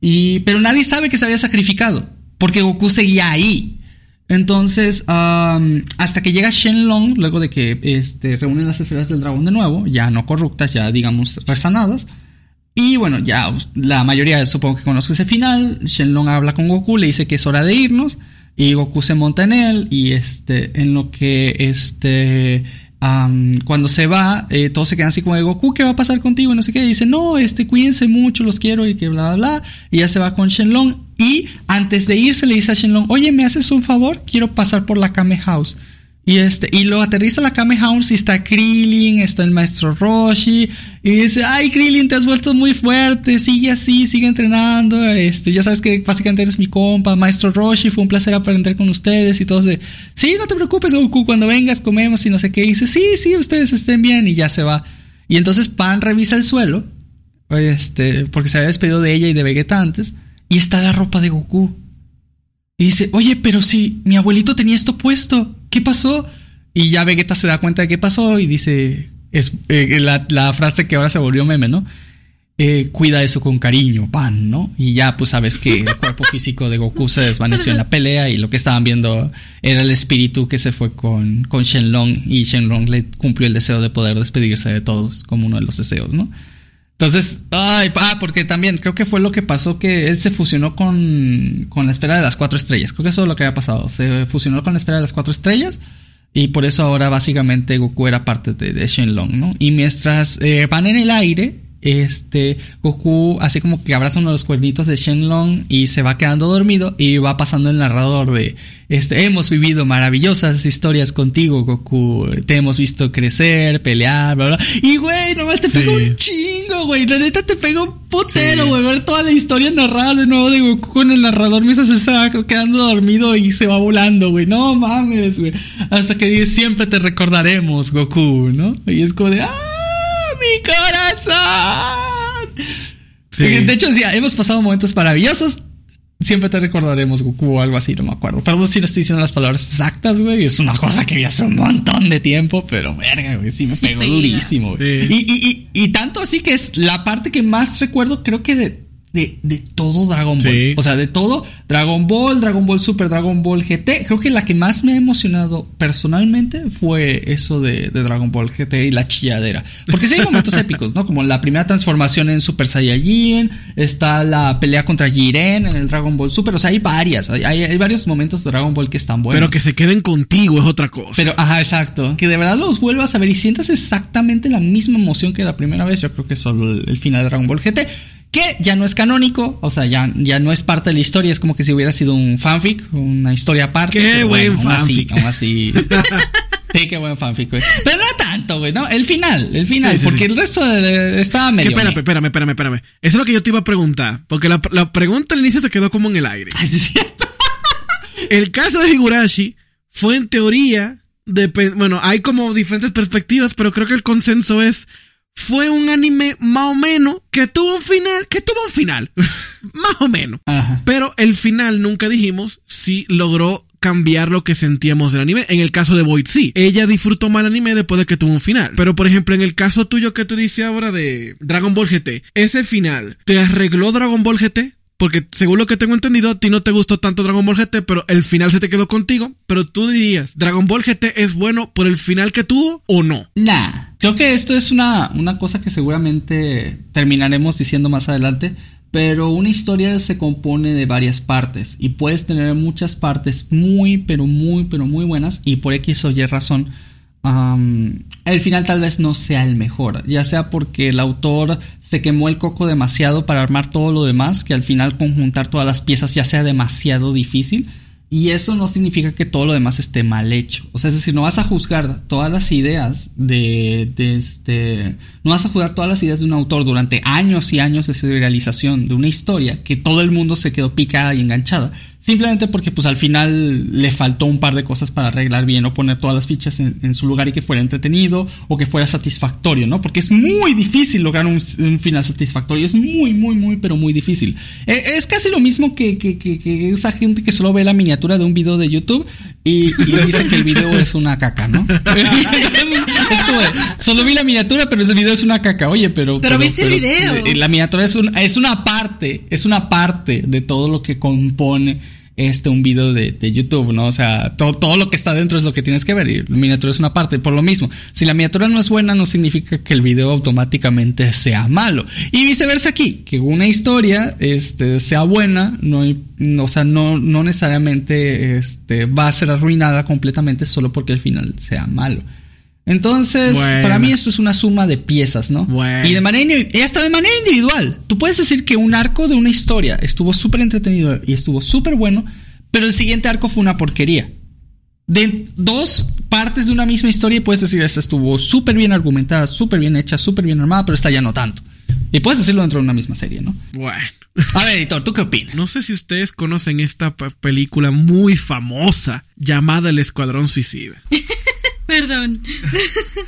Y, pero nadie sabe que se había sacrificado, porque Goku seguía ahí. Entonces, am, hasta que llega Shenlong, luego de que este, reúnen las esferas del dragón de nuevo, ya no corruptas, ya digamos resanadas. Y bueno, ya la mayoría supongo que conoce ese final. Shenlong habla con Goku, le dice que es hora de irnos. Y Goku se monta en él. Y este, en lo que este. Am, cuando se va, eh, todos se quedan así como de Goku, ¿qué va a pasar contigo? Y no sé qué. Y dice, no, este, cuídense mucho, los quiero y que bla, bla, bla. Y ya se va con Shenlong. Y antes de irse le dice a Shenlong, oye, ¿me haces un favor? Quiero pasar por la Kame House. Y este, y lo aterriza la Kame House y está Krillin, está el maestro Roshi, y dice, ay Krillin, te has vuelto muy fuerte, sigue así, sigue entrenando, este, ya sabes que básicamente eres mi compa, maestro Roshi, fue un placer aprender con ustedes y todos de, sí, no te preocupes Goku, cuando vengas comemos y no sé qué, y dice, sí, sí, ustedes estén bien, y ya se va. Y entonces Pan revisa el suelo, este, porque se había despedido de ella y de Vegeta antes, y está la ropa de Goku. Y dice, oye, pero si mi abuelito tenía esto puesto, ¿qué pasó? Y ya Vegeta se da cuenta de qué pasó y dice, es eh, la, la frase que ahora se volvió meme, ¿no? Eh, cuida eso con cariño, pan, ¿no? Y ya pues sabes que el cuerpo físico de Goku se desvaneció en la pelea y lo que estaban viendo era el espíritu que se fue con, con Shenlong y Shenlong le cumplió el deseo de poder despedirse de todos como uno de los deseos, ¿no? Entonces, ay, ah, porque también creo que fue lo que pasó que él se fusionó con, con la esfera de las cuatro estrellas. Creo que eso es lo que había pasado. Se fusionó con la esfera de las cuatro estrellas. Y por eso ahora básicamente Goku era parte de, Shenlong, ¿no? Y mientras eh, van en el aire, este, Goku así como que abraza uno de los cuernitos de Shenlong y se va quedando dormido y va pasando el narrador de, este, hemos vivido maravillosas historias contigo, Goku, te hemos visto crecer, pelear, bla, bla. Y güey, nomás te Sí. un chingo, güey, la neta te pegó un putero, Sí. güey, ver toda la historia narrada de nuevo de Goku con el narrador mientras se está quedando dormido y se va volando, güey, no mames, güey, hasta que dice, siempre te recordaremos, Goku, ¿no? Y es como de, ¡ah, mi corazón! Sí. De hecho, sí, hemos pasado momentos maravillosos. Siempre te recordaremos Goku o algo así, no me acuerdo. Perdón si no estoy diciendo las palabras exactas, güey. Es una cosa que vi hace un montón de tiempo, pero verga, güey, sí me Sí pegó durísimo. güey. Sí. Y, y, y, y tanto así que es la parte que más recuerdo, creo que de, de, de todo Dragon Ball. Sí. O sea, de todo Dragon Ball, Dragon Ball Super, Dragon Ball GT. Creo que la que más me ha emocionado personalmente fue eso de, de Dragon Ball GT y la chilladera. Porque sí hay momentos épicos, ¿no? Como la primera transformación en Super Saiyajin, está la pelea contra Jiren en el Dragon Ball Super. O sea, hay varias, hay, hay, hay varios momentos de Dragon Ball que están buenos. Pero que se queden contigo es otra cosa. Pero, ajá, exacto. Que de verdad los vuelvas a ver y sientas exactamente la misma emoción que la primera vez. Yo creo que solo el, el final de Dragon Ball GT. Que ya no es canónico, o sea, ya, ya no es parte de la historia. Es como que si hubiera sido un fanfic, una historia aparte. Qué buen aún así- fanfic. Aún así. Sí, qué buen fanfic, güey. Pero no tanto, güey, ¿no? El final, el final, Sí, sí, porque sí. el resto de, de- estaba Que medio. espérame, meh. espérame, espérame, espérame. Eso es lo que yo te iba a preguntar. Porque la, la pregunta al inicio se quedó como en el aire. Sí, es cierto. El caso de Higurashi fue en teoría. bueno, hay como diferentes perspectivas, pero creo que el consenso es. Fue un anime más o menos que tuvo un final. Que tuvo un final. más o menos. Ajá. Pero el final nunca dijimos si logró cambiar lo que sentíamos del anime. En el caso de Void, sí. Ella disfrutó el anime después de que tuvo un final. Pero, por ejemplo, en el caso tuyo que tú dices ahora de Dragon Ball GT, ese final, ¿te arregló Dragon Ball GT? Porque según lo que tengo entendido, a ti no te gustó tanto Dragon Ball GT, pero el final se te quedó contigo. Pero tú dirías, ¿Dragon Ball GT es bueno por el final que tuvo o no? Nah, creo que esto es una, una cosa que seguramente terminaremos diciendo más adelante, pero una historia se compone de varias partes y puedes tener muchas partes muy, pero muy, pero muy buenas y por X o Y razón. El final tal vez no sea el mejor, ya sea porque el autor se quemó el coco demasiado para armar todo lo demás, que al final conjuntar todas las piezas ya sea demasiado difícil, y eso no significa que todo lo demás esté mal hecho. O sea, es decir, no vas a juzgar todas las ideas de, este. No vas a juzgar todas las ideas de un autor durante años y años de serialización de una historia que todo el mundo se quedó picada y enganchada. Simplemente porque, pues al final le faltó un par de cosas para arreglar bien o poner todas las fichas en, en su lugar y que fuera entretenido o que fuera satisfactorio, ¿no? Porque es muy difícil lograr un, un final satisfactorio. Es muy, muy, muy, pero muy difícil. Eh, es casi lo mismo que, que, que- que esa gente que solo ve la miniatura de un video de YouTube y, y dice que el video es una caca, ¿no? es como solo vi la miniatura, pero ese video es una caca. Oye, pero. Pero viste el video. eh, La miniatura es, un- es una parte, es una parte de todo lo que compone este un video de, de YouTube, ¿no? O sea, todo, todo lo que está dentro es lo que tienes que ver y la miniatura es una parte. Por lo mismo, si la miniatura no es buena, no significa que el video automáticamente sea malo. Y viceversa aquí, que una historia este, sea buena, no, o sea, no, no necesariamente este, va a ser arruinada completamente solo porque el final sea malo. Entonces, Bueno. para mí esto es una suma de piezas, ¿no? Bueno. Y de manera y hasta de manera individual. Tú puedes decir que un arco de una historia estuvo súper entretenido y estuvo súper bueno, pero el siguiente arco fue una porquería. De dos partes de una misma historia y puedes decir, esta estuvo súper bien argumentada, súper bien hecha, súper bien armada, pero esta ya no tanto. Y puedes decirlo dentro de una misma serie, ¿no? Bueno. A ver, editor, ¿tú qué opinas? No sé si ustedes conocen esta pe- película muy famosa llamada El Escuadrón Suicida. Perdón.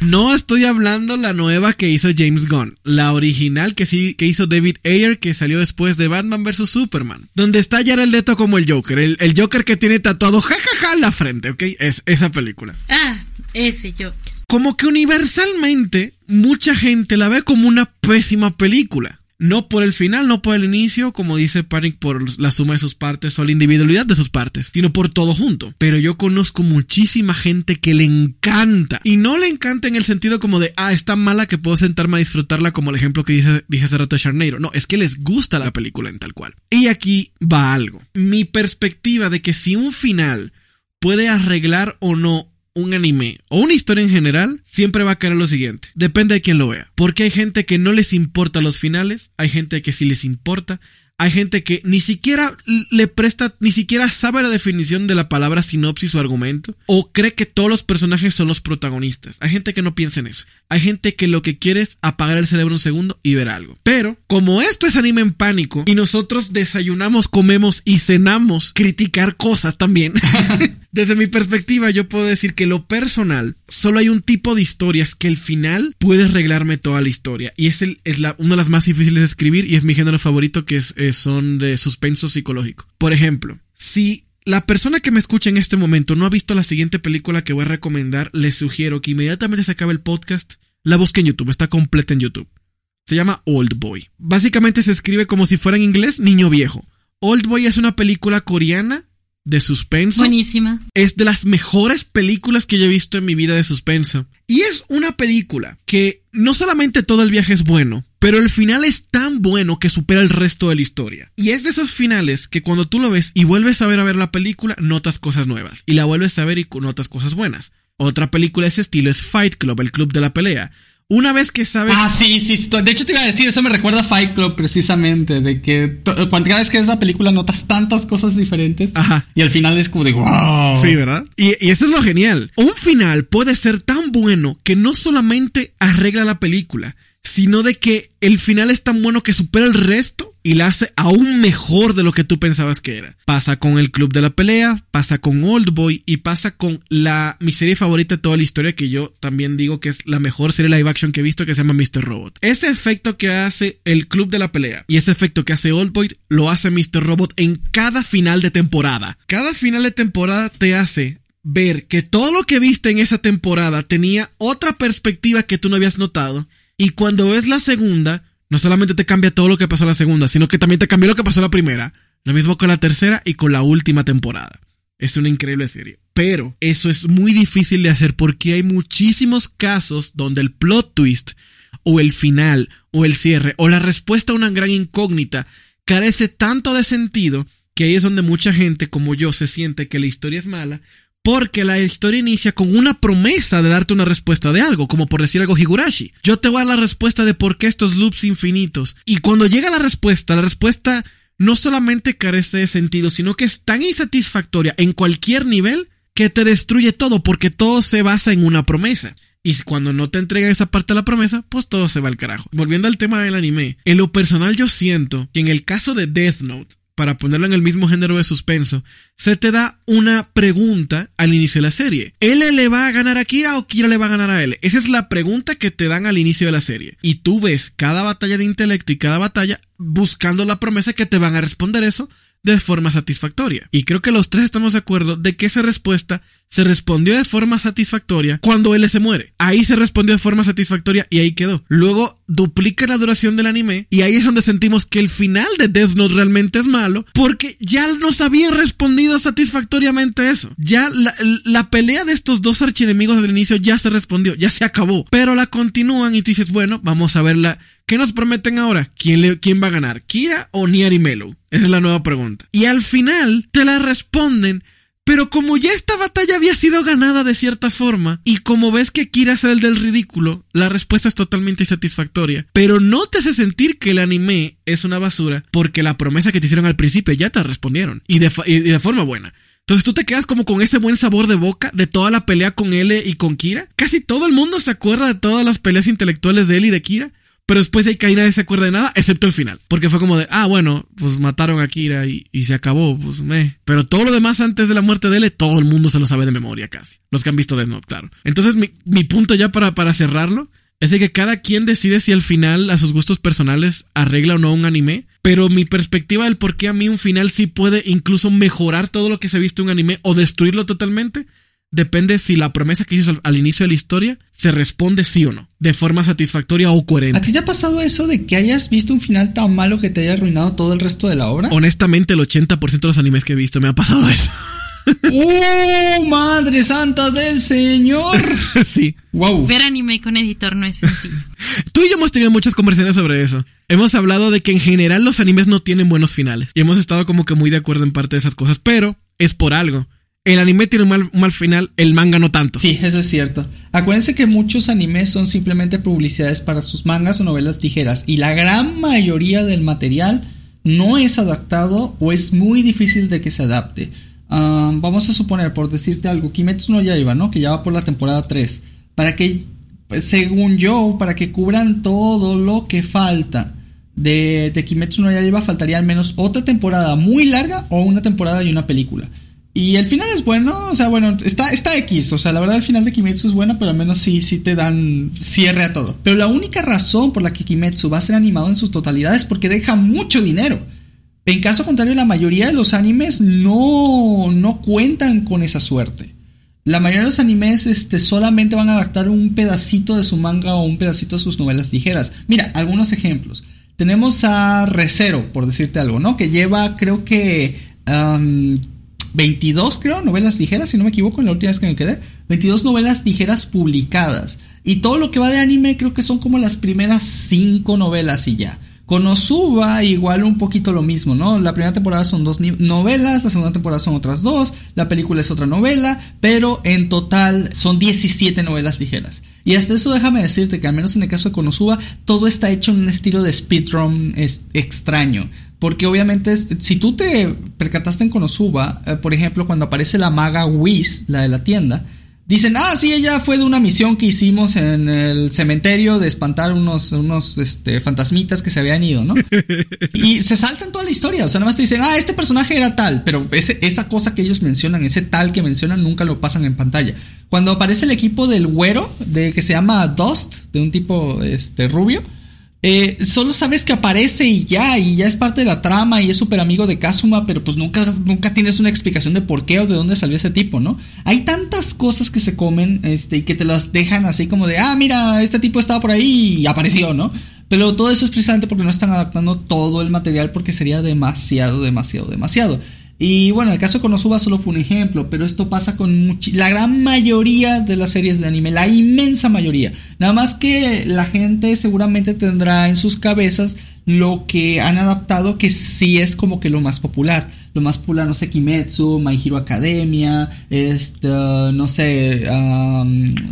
No estoy hablando la nueva que hizo James Gunn, la original que sí que hizo David Ayer que salió después de Batman vs Superman, donde está Jared Leto como el Joker, el, el Joker que tiene tatuado jajaja en la frente, ¿ok? Es esa película. Ah, ese Joker. Como que universalmente mucha gente la ve como una pésima película. No por el final, no por el inicio, como dice Panic, por la suma de sus partes o la individualidad de sus partes, sino por todo junto. Pero yo conozco muchísima gente que le encanta. Y no le encanta en el sentido como de, ah, es tan mala que puedo sentarme a disfrutarla como el ejemplo que dije, dije hace rato de Sharknado. No, es que les gusta la película en tal cual. Y aquí va algo. Mi perspectiva de que si un final puede arreglar o no un anime o una historia en general, siempre va a caer lo siguiente. Depende de quién lo vea. Porque hay gente que no les importa los finales, hay gente que sí les importa, hay gente que ni siquiera le presta, ni siquiera sabe la definición de la palabra sinopsis o argumento, o cree que todos los personajes son los protagonistas. Hay gente que no piensa en eso. Hay gente que lo que quiere es apagar el cerebro un segundo y ver algo. Pero, como esto es anime en pánico, y nosotros desayunamos, comemos y cenamos criticar cosas también, Desde mi perspectiva, yo puedo decir que lo personal, solo hay un tipo de historias que el final puede arreglarme toda la historia. Y es, el, es la, una de las más difíciles de escribir y es mi género favorito que es, son de suspenso psicológico. Por ejemplo, si la persona que me escucha en este momento no ha visto la siguiente película que voy a recomendar, les sugiero que inmediatamente se acabe el podcast, la busque en YouTube, está completa en YouTube. Se llama Old Boy. Básicamente se escribe como si fuera en inglés niño viejo. Old Boy es una película coreana de suspenso. Buenísima. Es de las mejores películas que yo he visto en mi vida de suspenso. Y es una película que no solamente todo el viaje es bueno, pero el final es tan bueno que supera el resto de la historia. Y es de esos finales que cuando tú lo ves y vuelves a ver a ver la película, notas cosas nuevas. Y la vuelves a ver y notas cosas buenas. Otra película de ese estilo es Fight Club, el club de la pelea. Una vez que sabes. Ah, sí, sí. De hecho, te iba a decir, eso me recuerda a Fight Club precisamente. De que cada vez que ves la película notas tantas cosas diferentes. Ajá. Y al final es como de wow. Sí, ¿verdad? Y, y eso es lo genial. Un final puede ser tan bueno que no solamente arregla la película, sino de que el final es tan bueno que supera el resto y la hace aún mejor de lo que tú pensabas que era. Pasa con el Club de la Pelea, pasa con Old Boy y pasa con la mi serie favorita de toda la historia que yo también digo que es la mejor serie live action que he visto que se llama Mr. Robot. Ese efecto que hace el Club de la Pelea y ese efecto que hace Old Boy lo hace Mr. Robot en cada final de temporada. Cada final de temporada te hace ver que todo lo que viste en esa temporada tenía otra perspectiva que tú no habías notado y cuando ves la segunda, no solamente te cambia todo lo que pasó en la segunda, sino que también te cambió lo que pasó en la primera. Lo mismo con la tercera y con la última temporada. Es una increíble serie. Pero eso es muy difícil de hacer porque hay muchísimos casos donde el plot twist o el final o el cierre o la respuesta a una gran incógnita carece tanto de sentido que ahí es donde mucha gente como yo se siente que la historia es mala porque la historia inicia con una promesa de darte una respuesta de algo, como por decir algo Higurashi. Yo te voy a dar la respuesta de por qué estos loops infinitos. Y cuando llega la respuesta, la respuesta no solamente carece de sentido, sino que es tan insatisfactoria en cualquier nivel que te destruye todo, porque todo se basa en una promesa. Y cuando no te entregan esa parte de la promesa, pues todo se va al carajo. Volviendo al tema del anime, en lo personal yo siento que en el caso de Death Note, para ponerlo en el mismo género de suspenso, se te da una pregunta al inicio de la serie. ¿L le va a ganar a Kira o Kira le va a ganar a L? Esa es la pregunta que te dan al inicio de la serie. Y tú ves cada batalla de intelecto y cada batalla buscando la promesa que te van a responder eso de forma satisfactoria. Y creo que los tres estamos de acuerdo de que esa respuesta se respondió de forma satisfactoria cuando él se muere. Ahí se respondió de forma satisfactoria y ahí quedó. Luego duplica la duración del anime y ahí es donde sentimos que el final de Death Note realmente es malo porque ya nos habían respondido satisfactoriamente eso. Ya la, pelea de estos dos archienemigos del inicio ya se respondió, ya se acabó. Pero la continúan y tú dices, bueno, vamos a verla ¿Qué nos prometen ahora? ¿Quién, le, ¿Quién va a ganar? ¿Kira o Niari Melo? Esa es la nueva pregunta. Y al final te la responden, pero como ya esta batalla había sido ganada de cierta forma, y como ves que Kira es el del ridículo, la respuesta es totalmente insatisfactoria. Pero no te hace sentir que el anime es una basura, porque la promesa que te hicieron al principio ya te respondieron, y de, y de forma buena. Entonces tú te quedas como con ese buen sabor de boca de toda la pelea con L y con Kira. Casi todo el mundo se acuerda de todas las peleas intelectuales de él y de Kira. Pero después hay que nadie se acuerda de nada, excepto el final. Porque fue como de, ah, bueno, pues mataron a Kira y, se acabó, pues me. Pero todo lo demás antes de la muerte de él, todo el mundo se lo sabe de memoria casi. Los que han visto Death Note, claro. Entonces, mi, mi punto ya para, para cerrarlo es de que cada quien decide si al final, a sus gustos personales, arregla o no un anime. Pero mi perspectiva del por qué a mí un final sí puede incluso mejorar todo lo que se ha visto en un anime o destruirlo totalmente depende si la promesa que hizo al, inicio de la historia se responde sí o no, de forma satisfactoria o coherente. ¿A ti te ha pasado eso de que hayas visto un final tan malo que te haya arruinado todo el resto de la obra? Honestamente, el 80% de los animes que he visto me ha pasado eso. ¡Oh, madre santa del señor! sí. Wow. Ver anime con editor no es sencillo. Tú y yo hemos tenido muchas conversaciones sobre eso. Hemos hablado de que en general los animes no tienen buenos finales. Y hemos estado como que muy de acuerdo en parte de esas cosas, pero es por algo. El anime tiene un mal, final, el manga no tanto. Sí, eso es cierto. Acuérdense que muchos animes son simplemente publicidades para sus mangas o novelas ligeras y la gran mayoría del material no es adaptado o es muy difícil de que se adapte. Ah, vamos a suponer, por decirte algo, Kimetsu no Yaiba, ¿no? Que ya va por la temporada 3. Para que, según yo, para que cubran todo lo que falta de, de Kimetsu no Yaiba, faltaría al menos otra temporada muy larga o una temporada y una película. Y el final es bueno, o sea, bueno, está, está X, o sea, la verdad el final de Kimetsu es bueno, pero al menos sí, sí te dan cierre a todo. Pero la única razón por la que Kimetsu va a ser animado en su totalidad es porque deja mucho dinero. En caso contrario, la mayoría de los animes no, no cuentan con esa suerte. La mayoría de los animes este, solamente van a adaptar un pedacito de su manga o un pedacito de sus novelas ligeras. Mira, algunos ejemplos. Tenemos a Recero, por decirte algo, ¿no? Que lleva, creo que, 22, creo, novelas ligeras, si no me equivoco, en la última vez que me quedé. 22 novelas ligeras publicadas. Y todo lo que va de anime creo que son como las primeras 5 novelas y ya. Con Osuba igual un poquito lo mismo, ¿no? La primera temporada son dos novelas, la segunda temporada son otras dos, la película es otra novela, pero en total son 17 novelas ligeras. Y hasta eso déjame decirte que al menos en el caso de Konosuba, todo está hecho en un estilo de speedrun extraño. Porque obviamente, si tú te percataste en Konosuba, eh, por ejemplo, cuando aparece la maga Whis, la de la tienda, dicen, ah, sí, ella fue de una misión que hicimos en el cementerio de espantar unos, unos este, fantasmitas que se habían ido, ¿no? y se saltan toda la historia, o sea, nada más te dicen, ah, este personaje era tal, pero ese, esa cosa que ellos mencionan, ese tal que mencionan, nunca lo pasan en pantalla. Cuando aparece el equipo del güero, de que se llama Dust, de un tipo este, rubio, eh, solo sabes que aparece y ya, y ya es parte de la trama y es súper amigo de Kazuma, pero pues nunca, nunca tienes una explicación de por qué o de dónde salió ese tipo, ¿no? Hay tantas cosas que se comen, este, y que te las dejan así como de, ah, mira, este tipo estaba por ahí y apareció, ¿no? Pero todo eso es precisamente porque no están adaptando todo el material porque sería demasiado, demasiado, demasiado. Y bueno, el caso de Konosuba solo fue un ejemplo, pero esto pasa con la gran mayoría de las series de anime, la inmensa mayoría. Nada más que la gente seguramente tendrá en sus cabezas lo que han adaptado que sí es como que lo más popular. Lo más popular, no sé, Kimetsu, My Hero Academia, este, no sé,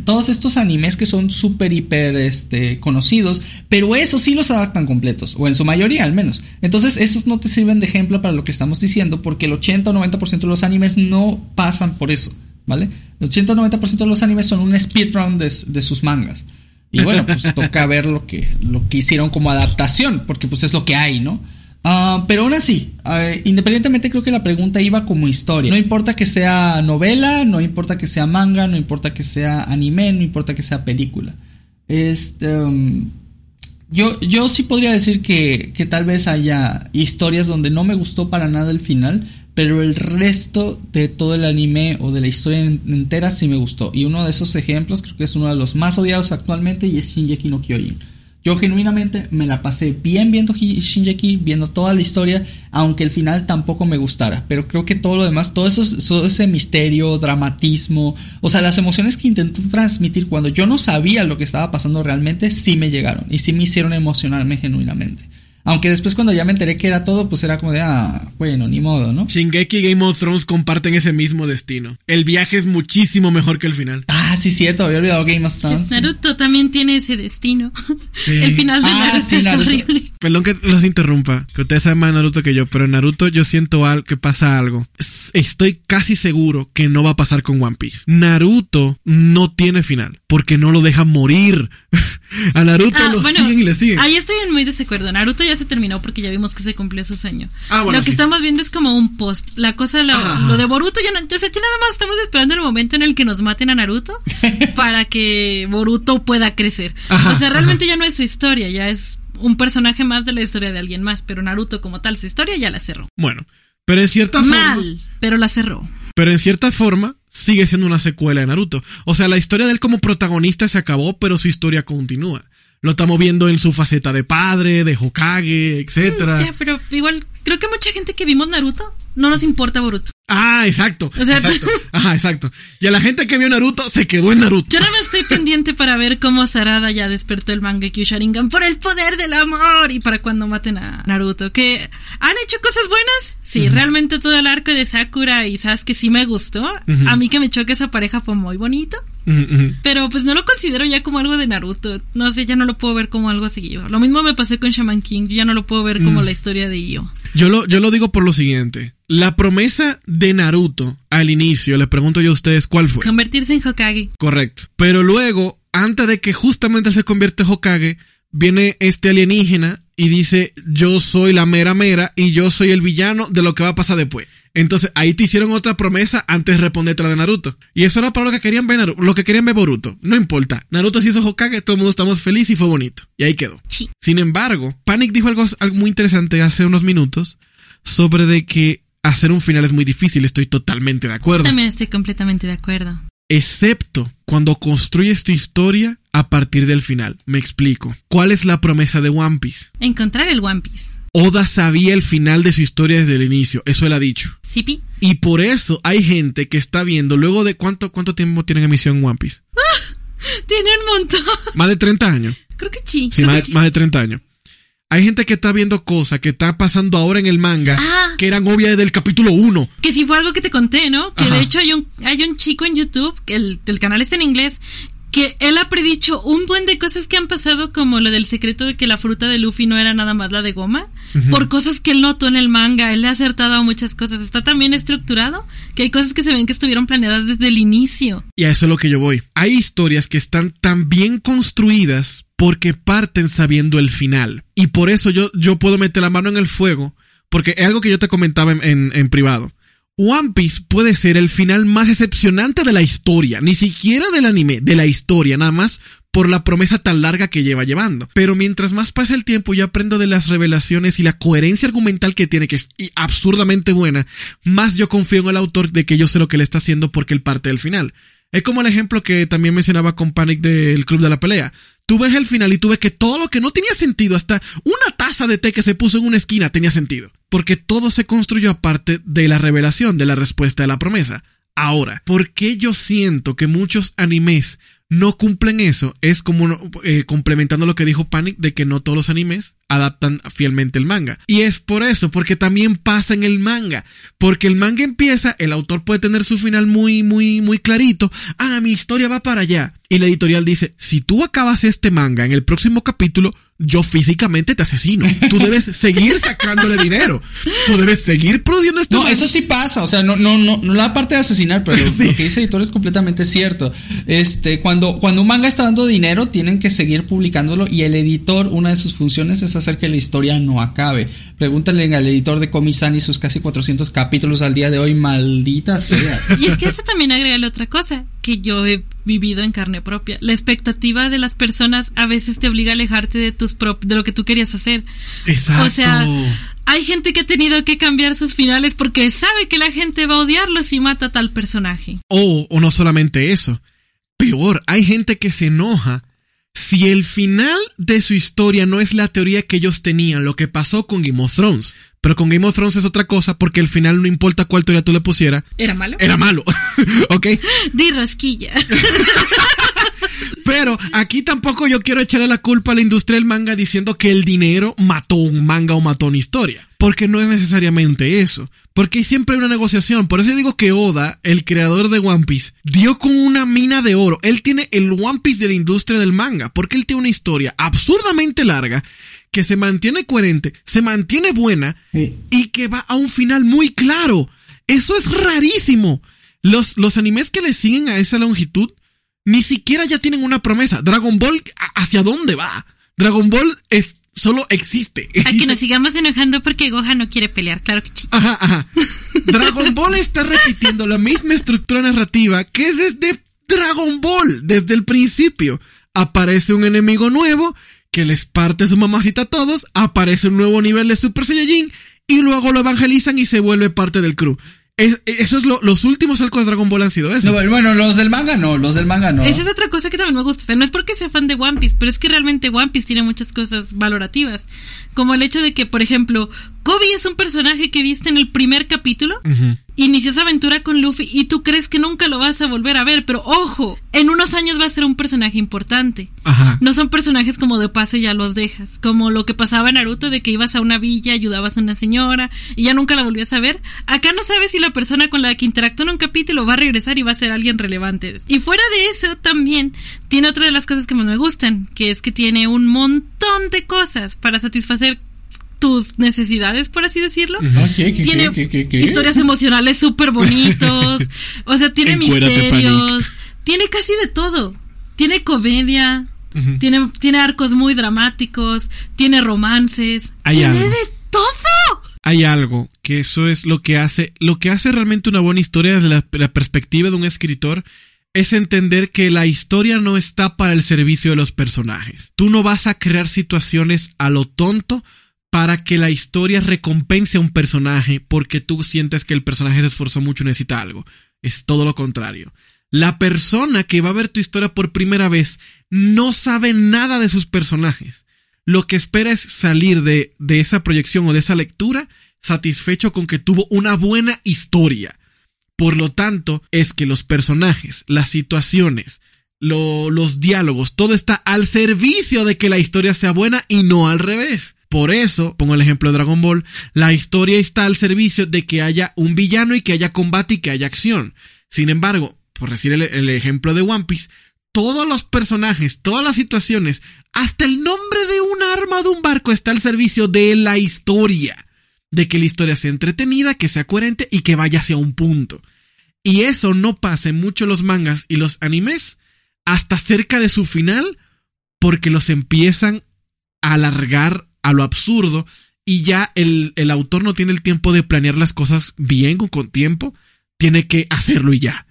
todos estos animes que son súper, hiper, este, conocidos, pero esos sí los adaptan completos, o en su mayoría al menos. Entonces, esos no te sirven de ejemplo para lo que estamos diciendo, porque el 80 o 90% de los animes no pasan por eso, ¿vale? El 80 o 90% de los animes son un speedrun de, de sus mangas. Y bueno, pues toca ver lo que, lo que hicieron como adaptación, porque pues es lo que hay, ¿no? Ah, pero aún así, independientemente creo que la pregunta iba como historia. No importa que sea novela, no importa que sea manga, no importa que sea anime, no importa que sea película. Este, um, yo, yo sí podría decir que, que tal vez haya historias donde no me gustó para nada el final, pero el resto de todo el anime o de la historia entera sí me gustó. Y uno de esos ejemplos creo que es uno de los más odiados actualmente y es Shinjeki no Kyojin. Yo genuinamente me la pasé bien viendo Shinjeki, viendo toda la historia, aunque el final tampoco me gustara. Pero creo que todo lo demás, todo, eso, todo ese misterio, dramatismo, o sea, las emociones que intentó transmitir cuando yo no sabía lo que estaba pasando realmente, sí me llegaron y sí me hicieron emocionarme genuinamente. Aunque después cuando ya me enteré que era todo, pues era como de, ah, bueno, ni modo, ¿no? Shingeki y Game of Thrones comparten ese mismo destino. El viaje es muchísimo mejor que el final. Ah, sí, cierto, había olvidado Game of Thrones. Naruto también tiene ese destino. El final de ah, Naruto es horrible. Perdón que los interrumpa, que ustedes saben más Naruto que yo, pero en Naruto yo siento que pasa algo. Estoy casi seguro que no va a pasar con One Piece. Naruto no tiene final, porque no lo dejan morir. A Naruto ah, lo siguen y le siguen. Ahí estoy en muy desacuerdo. Naruto ya se terminó porque ya vimos que se cumplió su sueño. Ah, lo que estamos viendo es como un post. La cosa, lo, de Boruto, ya no, yo sé, aquí nada más estamos esperando el momento en el que nos maten a Naruto para que Boruto pueda crecer. o sea, realmente ya no es su historia, ya es un personaje más de la historia de alguien más, pero Naruto como tal, su historia ya la cerró. Bueno, pero en cierta forma... Mal, pero la cerró. Pero en cierta forma, sigue siendo una secuela de Naruto. O sea, la historia de él como protagonista se acabó, pero su historia continúa. Lo estamos viendo en su faceta de padre, de Hokage, etcétera. Mm, ya, pero igual creo que mucha gente que vimos Naruto no nos importa Boruto. Ah, exacto. exacto. Ajá, exacto. Y a la gente que vio Naruto se quedó en Naruto. Yo no me estoy pendiente para ver cómo Sarada ya despertó el Mangekyo Sharingan por el poder del amor y para cuando maten a Naruto. Que han hecho cosas buenas. Sí, realmente todo el arco de Sakura y Sasuke sí me gustó. A mí que me choque esa pareja fue muy bonito. Pero pues no lo considero ya como algo de Naruto. No sé, ya no lo puedo ver como algo seguido. Lo mismo me pasó con Shaman King. Yo ya no lo puedo ver como mm. la historia de Io. Yo lo, yo lo digo por lo siguiente. La promesa de Naruto al inicio, le pregunto yo a ustedes cuál fue. Convertirse en Hokage. Correcto. Pero luego, antes de que justamente se convierte en Hokage, viene este alienígena y dice, yo soy la mera mera y yo soy el villano de lo que va a pasar después. Entonces ahí te hicieron otra promesa antes de responderte la de Naruto. Y eso era para lo que querían ver Naruto, lo que querían ver Boruto. No importa. Naruto se hizo Hokage, todo el mundo estamos felices y fue bonito. Y ahí quedó. Sí. Sin embargo, Panic dijo algo, algo muy interesante hace unos minutos sobre de que hacer un final es muy difícil. Estoy totalmente de acuerdo. También estoy completamente de acuerdo. Excepto cuando construyes tu historia a partir del final. Me explico. ¿Cuál es la promesa de One Piece? Encontrar el One Piece. Oda sabía el final de su historia desde el inicio, eso él ha dicho. Sí, pi. Y por eso hay gente que está viendo, luego de cuánto, cuánto tiempo tienen emisión One Piece. Tiene un montón. Más de 30 años. Creo que sí. Sí, más que sí. más de 30 años. Hay gente que está viendo cosas que está pasando ahora en el manga Ah. que eran obvias desde el capítulo 1. Que sí fue algo que te conté, ¿no? Que Ajá. de hecho hay un, hay un chico en YouTube, que el, el canal está en inglés, que él ha predicho un buen de cosas que han pasado, como lo del secreto de que la fruta de Luffy no era nada más la de goma, por cosas que él notó en el manga. Él le ha acertado a muchas cosas. Está también estructurado, que hay cosas que se ven que estuvieron planeadas desde el inicio. Y a eso es lo que yo voy. Hay historias que están tan bien construidas porque parten sabiendo el final. Y por eso yo, yo puedo meter la mano en el fuego, porque es algo que yo te comentaba en, en- en privado. One Piece puede ser el final más decepcionante de la historia, ni siquiera del anime, de la historia, nada más por la promesa tan larga que lleva llevando. Pero mientras más pasa el tiempo, yo aprendo de las revelaciones y la coherencia argumental que tiene, que es y absurdamente buena, más yo confío en el autor de que yo sé lo que le está haciendo porque él parte del final. Es como el ejemplo que también mencionaba con Panic del Club de la Pelea. Tú ves el final y tú ves que todo lo que no tenía sentido, hasta una taza de té que se puso en una esquina tenía sentido. Porque todo se construyó aparte de la revelación, de la respuesta de la promesa. Ahora, ¿por qué yo siento que muchos animes no cumplen eso? Es como eh, complementando lo que dijo Panic de que no todos los animes adaptan fielmente el manga. Y es por eso, porque también pasa en el manga. Porque el manga empieza, el autor puede tener su final muy, muy, muy clarito. Ah, mi historia va para allá. Y la editorial dice, si tú acabas este manga en el próximo capítulo, yo físicamente te asesino. Tú debes seguir sacándole dinero. Tú debes seguir produciendo este No, manga. eso sí pasa, o sea, no, no, no, no la parte de asesinar, pero Sí. lo que dice el editor es completamente cierto. Este, cuando, cuando un manga está dando dinero, tienen que seguir publicándolo y el editor, una de sus funciones es hacer que la historia no acabe. Pregúntale al editor de Komi-san y sus casi 400 capítulos al día de hoy, maldita sea. Y es que eso también agrega otra cosa que yo he vivido en carne propia. La expectativa de las personas a veces te obliga a alejarte de tus prop- de lo que tú querías hacer. Exacto. O sea, hay gente que ha tenido que cambiar sus finales porque sabe que la gente va a odiarlo si mata a tal personaje. O, o no solamente eso. Peor, hay gente que se enoja si el final de su historia no es la teoría que ellos tenían, lo que pasó con Game of Thrones. Pero con Game of Thrones es otra cosa porque el final no importa cuál teoría tú le pusieras, ¿Era malo? era malo. ¿Ok? Di rasquilla. Pero aquí tampoco yo quiero echarle la culpa a la industria del manga diciendo que el dinero mató un manga o mató una historia. Porque no es necesariamente eso. Porque siempre hay una negociación. Por eso digo que Oda, el creador de One Piece, dio con una mina de oro. Él tiene el One Piece de la industria del manga. Porque él tiene una historia absurdamente larga que se mantiene coherente, se mantiene buena Sí. y que va a un final muy claro. Eso es rarísimo. Los, los animes que le siguen a esa longitud ni siquiera ya tienen una promesa. Dragon Ball, ¿a- ¿hacia dónde va? Dragon Ball es, solo existe. A que nos sigamos enojando porque Gohan no quiere pelear, claro que sí. Ajá, ajá. Dragon Ball está repitiendo la misma estructura narrativa que es desde Dragon Ball, desde el principio. Aparece un enemigo nuevo que les parte su mamacita a todos, aparece un nuevo nivel de Super Saiyajin y luego lo evangelizan y se vuelve parte del crew. Es- eso es lo- los últimos arcos de Dragon Ball han sido eso. No, bueno, los del manga no, los del manga no. Esa es otra cosa que también me gusta. O sea, no es porque sea fan de One Piece, pero es que realmente One Piece tiene muchas cosas valorativas. Como el hecho de que, por ejemplo, Kobe es un personaje que viste en el primer capítulo. Ujú. Inició esa aventura con Luffy y tú crees que nunca lo vas a volver a ver, pero ojo, en unos años va a ser un personaje importante. Ajá. No son personajes como de paso y ya los dejas. Como lo que pasaba en Naruto de que ibas a una villa, ayudabas a una señora y ya nunca la volvías a ver. Acá no sabes si la persona con la que interactuó en un capítulo va a regresar y va a ser alguien relevante. Y fuera de eso también tiene otra de las cosas que más me gustan, que es que tiene un montón de cosas para satisfacer tus necesidades, por así decirlo. Ah, ¿qué, qué, tiene qué, historias emocionales súper bonitos. o sea, tiene Encuérate, misterios. Tiene casi de todo. Tiene comedia. Tiene, tiene arcos muy dramáticos. Tiene romances. Hay tiene algo. de todo. hay algo que eso es lo que hace, lo que hace realmente una buena historia desde la, la perspectiva de un escritor es entender que la historia no está para el servicio de los personajes. Tú no vas a crear situaciones a lo tonto para que la historia recompense a un personaje porque tú sientes que el personaje se esforzó mucho y necesita algo. Es todo lo contrario. La persona que va a ver tu historia por primera vez no sabe nada de sus personajes. Lo que espera es salir de, de esa proyección o de esa lectura satisfecho con que tuvo una buena historia. Por lo tanto, es que los personajes, las situaciones, lo, los diálogos, todo está al servicio de que la historia sea buena y no al revés. Por eso, pongo el ejemplo de Dragon Ball, la historia está al servicio de que haya un villano y que haya combate y que haya acción. Sin embargo, por decir el, ejemplo de One Piece, todos los personajes, todas las situaciones, hasta el nombre de un arma de un barco está al servicio de la historia. De que la historia sea entretenida, que sea coherente y que vaya hacia un punto. Y eso no pasa en mucho los mangas y los animes hasta cerca de su final porque los empiezan a alargar a lo absurdo y ya el, el autor no tiene el tiempo de planear las cosas bien o con tiempo, tiene que hacerlo y ya,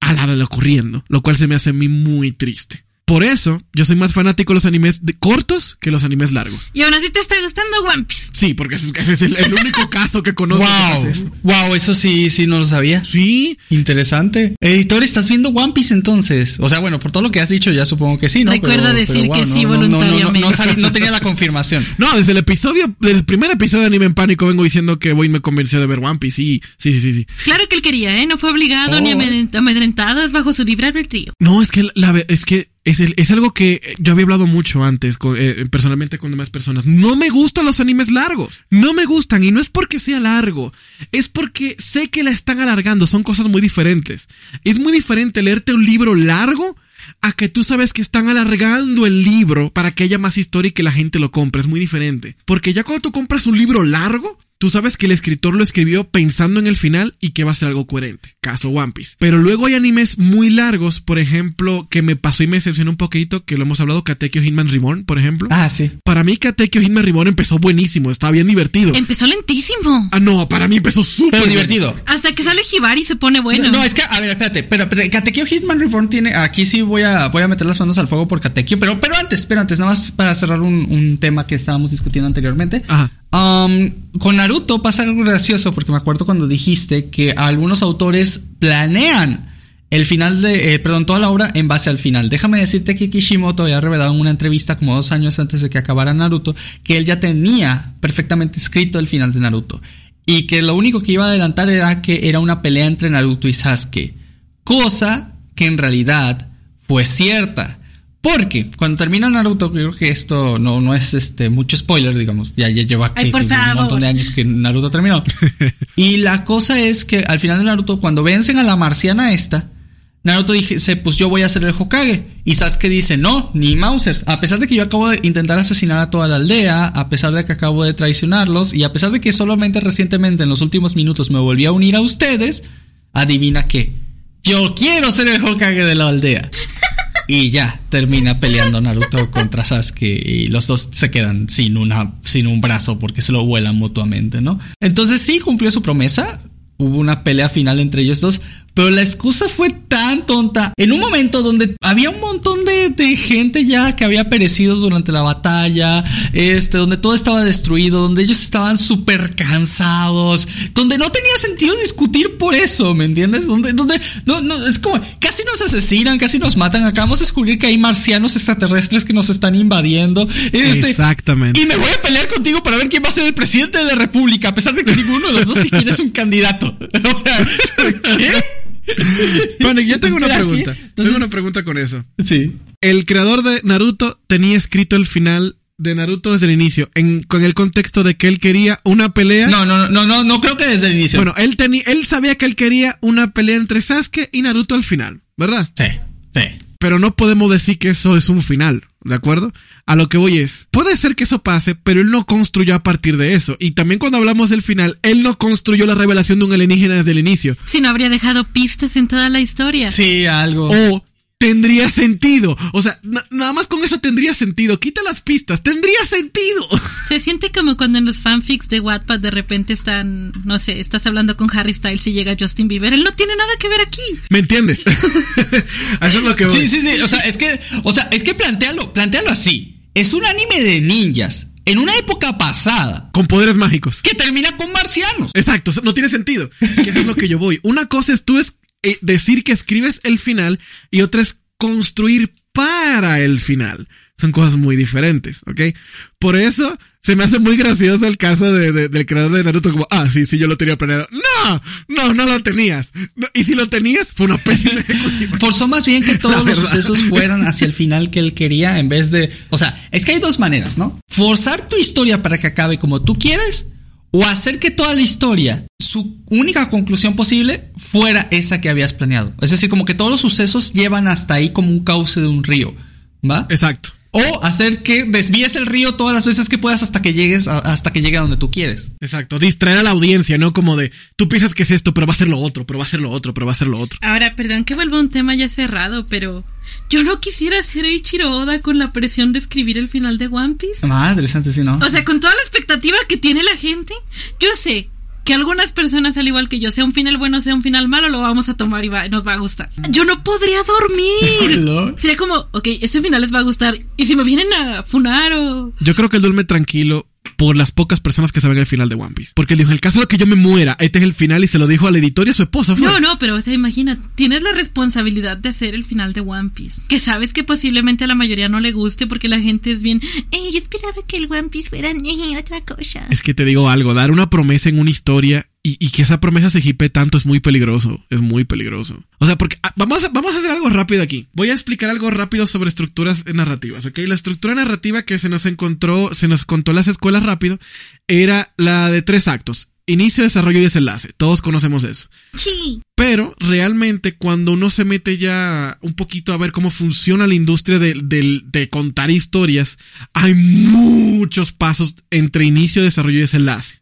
a la de ocurriendo, lo cual se me hace a mí muy triste. Por eso, yo soy más fanático de los animes de cortos que los animes largos. Y aún así te está gustando One Piece. Sí, porque ese, es el, el único caso que conozco. Wow, wow, eso sí, sí no lo sabía. Sí, Interesante. Editor, ¿estás viendo One Piece entonces? O sea, bueno, por todo lo que has dicho, ya supongo que sí, ¿no? Recuerda decir que sí no, no, no, no, voluntariamente. No, sabía- no tenía la confirmación. No, desde el episodio, desde el primer episodio de Anime en Pánico vengo diciendo que Boy me convenció de ver One Piece. Sí, sí, sí, sí. sí. Claro que él quería, ¿eh? No fue obligado Oh. ni amedrent- amedrentado, es bajo su libre albedrío. No, es que la, ve- es que es, el- es algo que yo había hablado mucho antes, con- eh, personalmente con demás personas. No me gustan los animes largos. No me gustan. Y no es porque sea largo. Es porque sé que la están alargando. Son cosas muy diferentes. Es muy diferente leerte un libro largo a que tú sabes que están alargando el libro para que haya más historia y que la gente lo compre. Es muy diferente. Porque ya cuando tú compras un libro largo, Tú sabes que el escritor lo escribió pensando en el final y que va a ser algo coherente. Caso One Piece. Pero luego hay animes muy largos, por ejemplo, que me pasó y me decepcionó un poquito, que lo hemos hablado, Katekyo Hitman Reborn, por ejemplo. Ah, sí. Para mí Katekyo Hitman Reborn empezó buenísimo, estaba bien divertido. Empezó lentísimo. Ah, no, para mí empezó súper divertido. Hasta que sale Hibari se pone bueno. No, es que, a ver, espérate, pero, pero Katekyo Hitman Reborn tiene, aquí sí voy a, voy a meter las manos al fuego por Katekyo, pero, pero antes, pero antes, nada más para cerrar un, un tema que estábamos discutiendo anteriormente. Ajá. Con Naruto pasa algo gracioso porque me acuerdo cuando dijiste que algunos autores planean el final de, eh, perdón, toda la obra en base al final. Déjame decirte que Kishimoto había revelado en una entrevista como dos años antes de que acabara Naruto que él ya tenía perfectamente escrito el final de Naruto y que lo único que iba a adelantar era que era una pelea entre Naruto y Sasuke, cosa que en realidad fue cierta. Porque cuando termina Naruto, creo que esto no, no es este mucho spoiler, digamos. Ya, ya lleva Ay, que- por un montón de años que Naruto terminó. y la cosa es que al final de Naruto, cuando vencen a la marciana esta, Naruto dice, pues yo voy a ser el Hokage. Y Sasuke dice, no, ni Mausers. A pesar de que yo acabo de intentar asesinar a toda la aldea, a pesar de que acabo de traicionarlos, y a pesar de que solamente recientemente en los últimos minutos me volví a unir a ustedes, adivina qué. Yo quiero ser el Hokage de la aldea. Y ya, termina peleando Naruto contra Sasuke y los dos se quedan sin una sin un brazo porque se lo vuelan mutuamente, ¿no? Entonces sí cumplió su promesa. Hubo una pelea final entre ellos dos, pero la excusa fue tan tonta. En un momento donde había un montón de, de gente ya que había perecido durante la batalla, este, donde todo estaba destruido, donde ellos estaban súper cansados, donde no tenía sentido discutir por eso, ¿me entiendes? Donde, donde, no, no, es como, casi nos asesinan, casi nos matan. Acabamos de descubrir que hay marcianos extraterrestres que nos están invadiendo. Este, Exactamente. y me voy a pelear contigo para ver quién va a ser el presidente de la República, a pesar de que ninguno de los dos siquiera es un candidato. O sea, ¿qué? Bueno, yo tengo una pregunta. Entonces- Tengo una pregunta con eso. Sí. El creador de Naruto tenía escrito el final de Naruto desde el inicio, en, con el contexto de que él quería una pelea. No, no, no, no, no creo que desde el inicio. Bueno, él tenía, él sabía que él quería una pelea entre Sasuke y Naruto al final, ¿verdad? Sí, sí. Pero no podemos decir que eso es un final, ¿de acuerdo? A lo que voy es, puede ser que eso pase, pero él no construyó a partir de eso. Y también cuando hablamos del final, él no construyó la revelación de un alienígena desde el inicio. Si no habría dejado pistas en toda la historia. Sí, algo. O tendría sentido. O sea, na- nada más con eso tendría sentido. Quita las pistas, tendría sentido. Se siente como cuando en los fanfics de Wattpad de repente están, no sé, estás hablando con Harry Styles y llega Justin Bieber. Él no tiene nada que ver aquí. ¿Me entiendes? eso es lo que voy. Sí, sí, sí. O sea, es que, o sea, es que plantealo, plantealo así. Es un anime de ninjas en una época pasada Con poderes mágicos. que termina con marcianos. Exacto, no tiene sentido. Que eso es lo que yo voy. Una cosa es tú es decir que escribes el final y otra es construir para el final. Son cosas muy diferentes, ¿ok? Por eso se me hace muy gracioso el caso de, de- del creador de Naruto como, ah, sí, sí, yo lo tenía planeado. No, no, no lo tenías. No, y si lo tenías, fue una pésima ejecución. Forzó más bien que todos los sucesos fueran hacia el final que él quería en vez de... O sea, es que hay dos maneras, ¿no? Forzar tu historia para que acabe como tú quieres o hacer que toda la historia, su única conclusión posible, fuera esa que habías planeado. Es decir, como que todos los sucesos llevan hasta ahí como un cauce de un río, ¿va? Exacto. O hacer que desvíes el río todas las veces que puedas hasta que llegues a- hasta que llegue a donde tú quieres. Exacto. Distraer a la audiencia, ¿no? Como de, tú piensas que es esto, pero va a ser lo otro, pero va a ser lo otro, pero va a ser lo otro. Ahora, perdón que vuelva a un tema ya cerrado, pero yo no quisiera ser Eiichiro Oda con la presión de escribir el final de One Piece. Madre santa, sí, ¿no? O sea, con toda la expectativa que tiene la gente, yo sé que algunas personas, al igual que yo, sea un final bueno, sea un final malo, lo vamos a tomar y va- nos va a gustar. Yo no podría dormir. ¿No? Sería como, ok, este final les va a gustar. Y si me vienen a funar o... Yo creo que él duerme tranquilo por las pocas personas que saben el final de One Piece. Porque dijo, en el caso de que yo me muera, este es el final y se lo dijo al editor y a su esposa. Fue. No, no, pero o sea, imagina, tienes la responsabilidad de hacer el final de One Piece. Que sabes que posiblemente a la mayoría no le guste porque la gente es bien, eh, yo esperaba que el One Piece fuera eh, otra cosa. Es que te digo algo, dar una promesa en una historia y, y que esa promesa se hipe tanto es muy peligroso. Es muy peligroso. O sea, porque ah, vamos a, vamos a hacer algo rápido aquí. Voy a explicar algo rápido sobre estructuras narrativas, ¿ok? La estructura narrativa que se nos encontró, se nos contó las escuelas rápido, era la de tres actos. Inicio, desarrollo y desenlace. Todos conocemos eso. Sí. Pero realmente cuando uno se mete ya un poquito a ver cómo funciona la industria de, del- de contar historias, hay muchos pasos entre inicio, desarrollo y desenlace.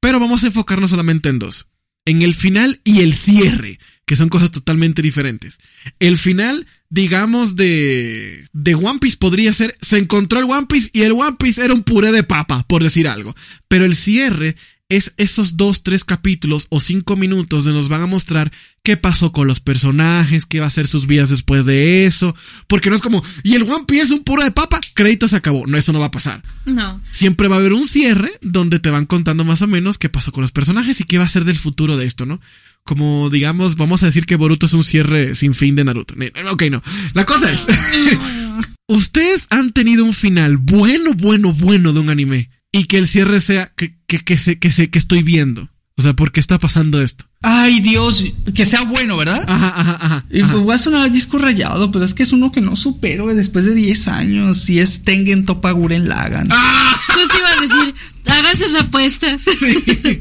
Pero vamos a enfocarnos solamente en dos. En el final y el cierre, que son cosas totalmente diferentes. El final, digamos, de, de One Piece podría ser, se encontró el One Piece y el One Piece era un puré de papa, por decir algo. Pero el cierre es esos dos, tres capítulos o cinco minutos donde nos van a mostrar qué pasó con los personajes, qué va a ser sus vidas después de eso. Porque no es como, y el One Piece es un puro de papa, crédito se acabó. No, eso no va a pasar. No. Siempre va a haber un cierre donde te van contando más o menos qué pasó con los personajes y qué va a ser del futuro de esto, ¿no? Como digamos, vamos a decir que Boruto es un cierre sin fin de Naruto. Ne- Ok, no. La cosa es, ustedes han tenido un final bueno, bueno, bueno de un anime y que el cierre sea que, que, que, se, que, se, que estoy viendo. O sea, ¿por qué está pasando esto? Ay, Dios, que sea bueno, ¿verdad? Ajá, ajá, ajá. Y ajá. pues voy a sonar disco rayado, pero es que es uno que no supero después de 10 años. Y es Tengen Topaguren Lagan. ¡Ah! Justo iba a decir, háganse esas apuestas. Sí.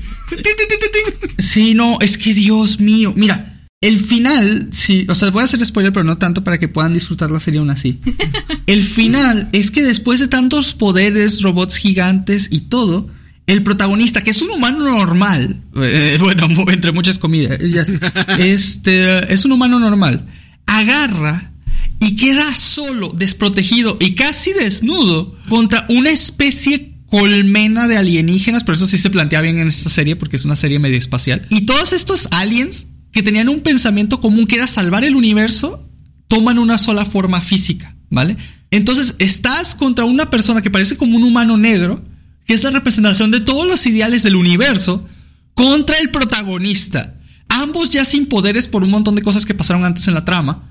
Sí, no, es que Dios mío. Mira, el final, sí, o sea, voy a hacer spoiler, pero no tanto para que puedan disfrutar la serie aún así. El final es que después de tantos poderes, robots gigantes y todo, el protagonista, que es un humano normal, eh, bueno, entre muchas comidas, este, es un humano normal, agarra y queda solo, desprotegido y casi desnudo contra una especie colmena de alienígenas, por eso sí se plantea bien en esta serie, porque es una serie medio espacial. Y todos estos aliens que tenían un pensamiento común que era salvar el universo, toman una sola forma física, ¿vale? Entonces estás contra una persona que parece como un humano negro, que es la representación de todos los ideales del universo, contra el protagonista. Ambos ya sin poderes por un montón de cosas que pasaron antes en la trama.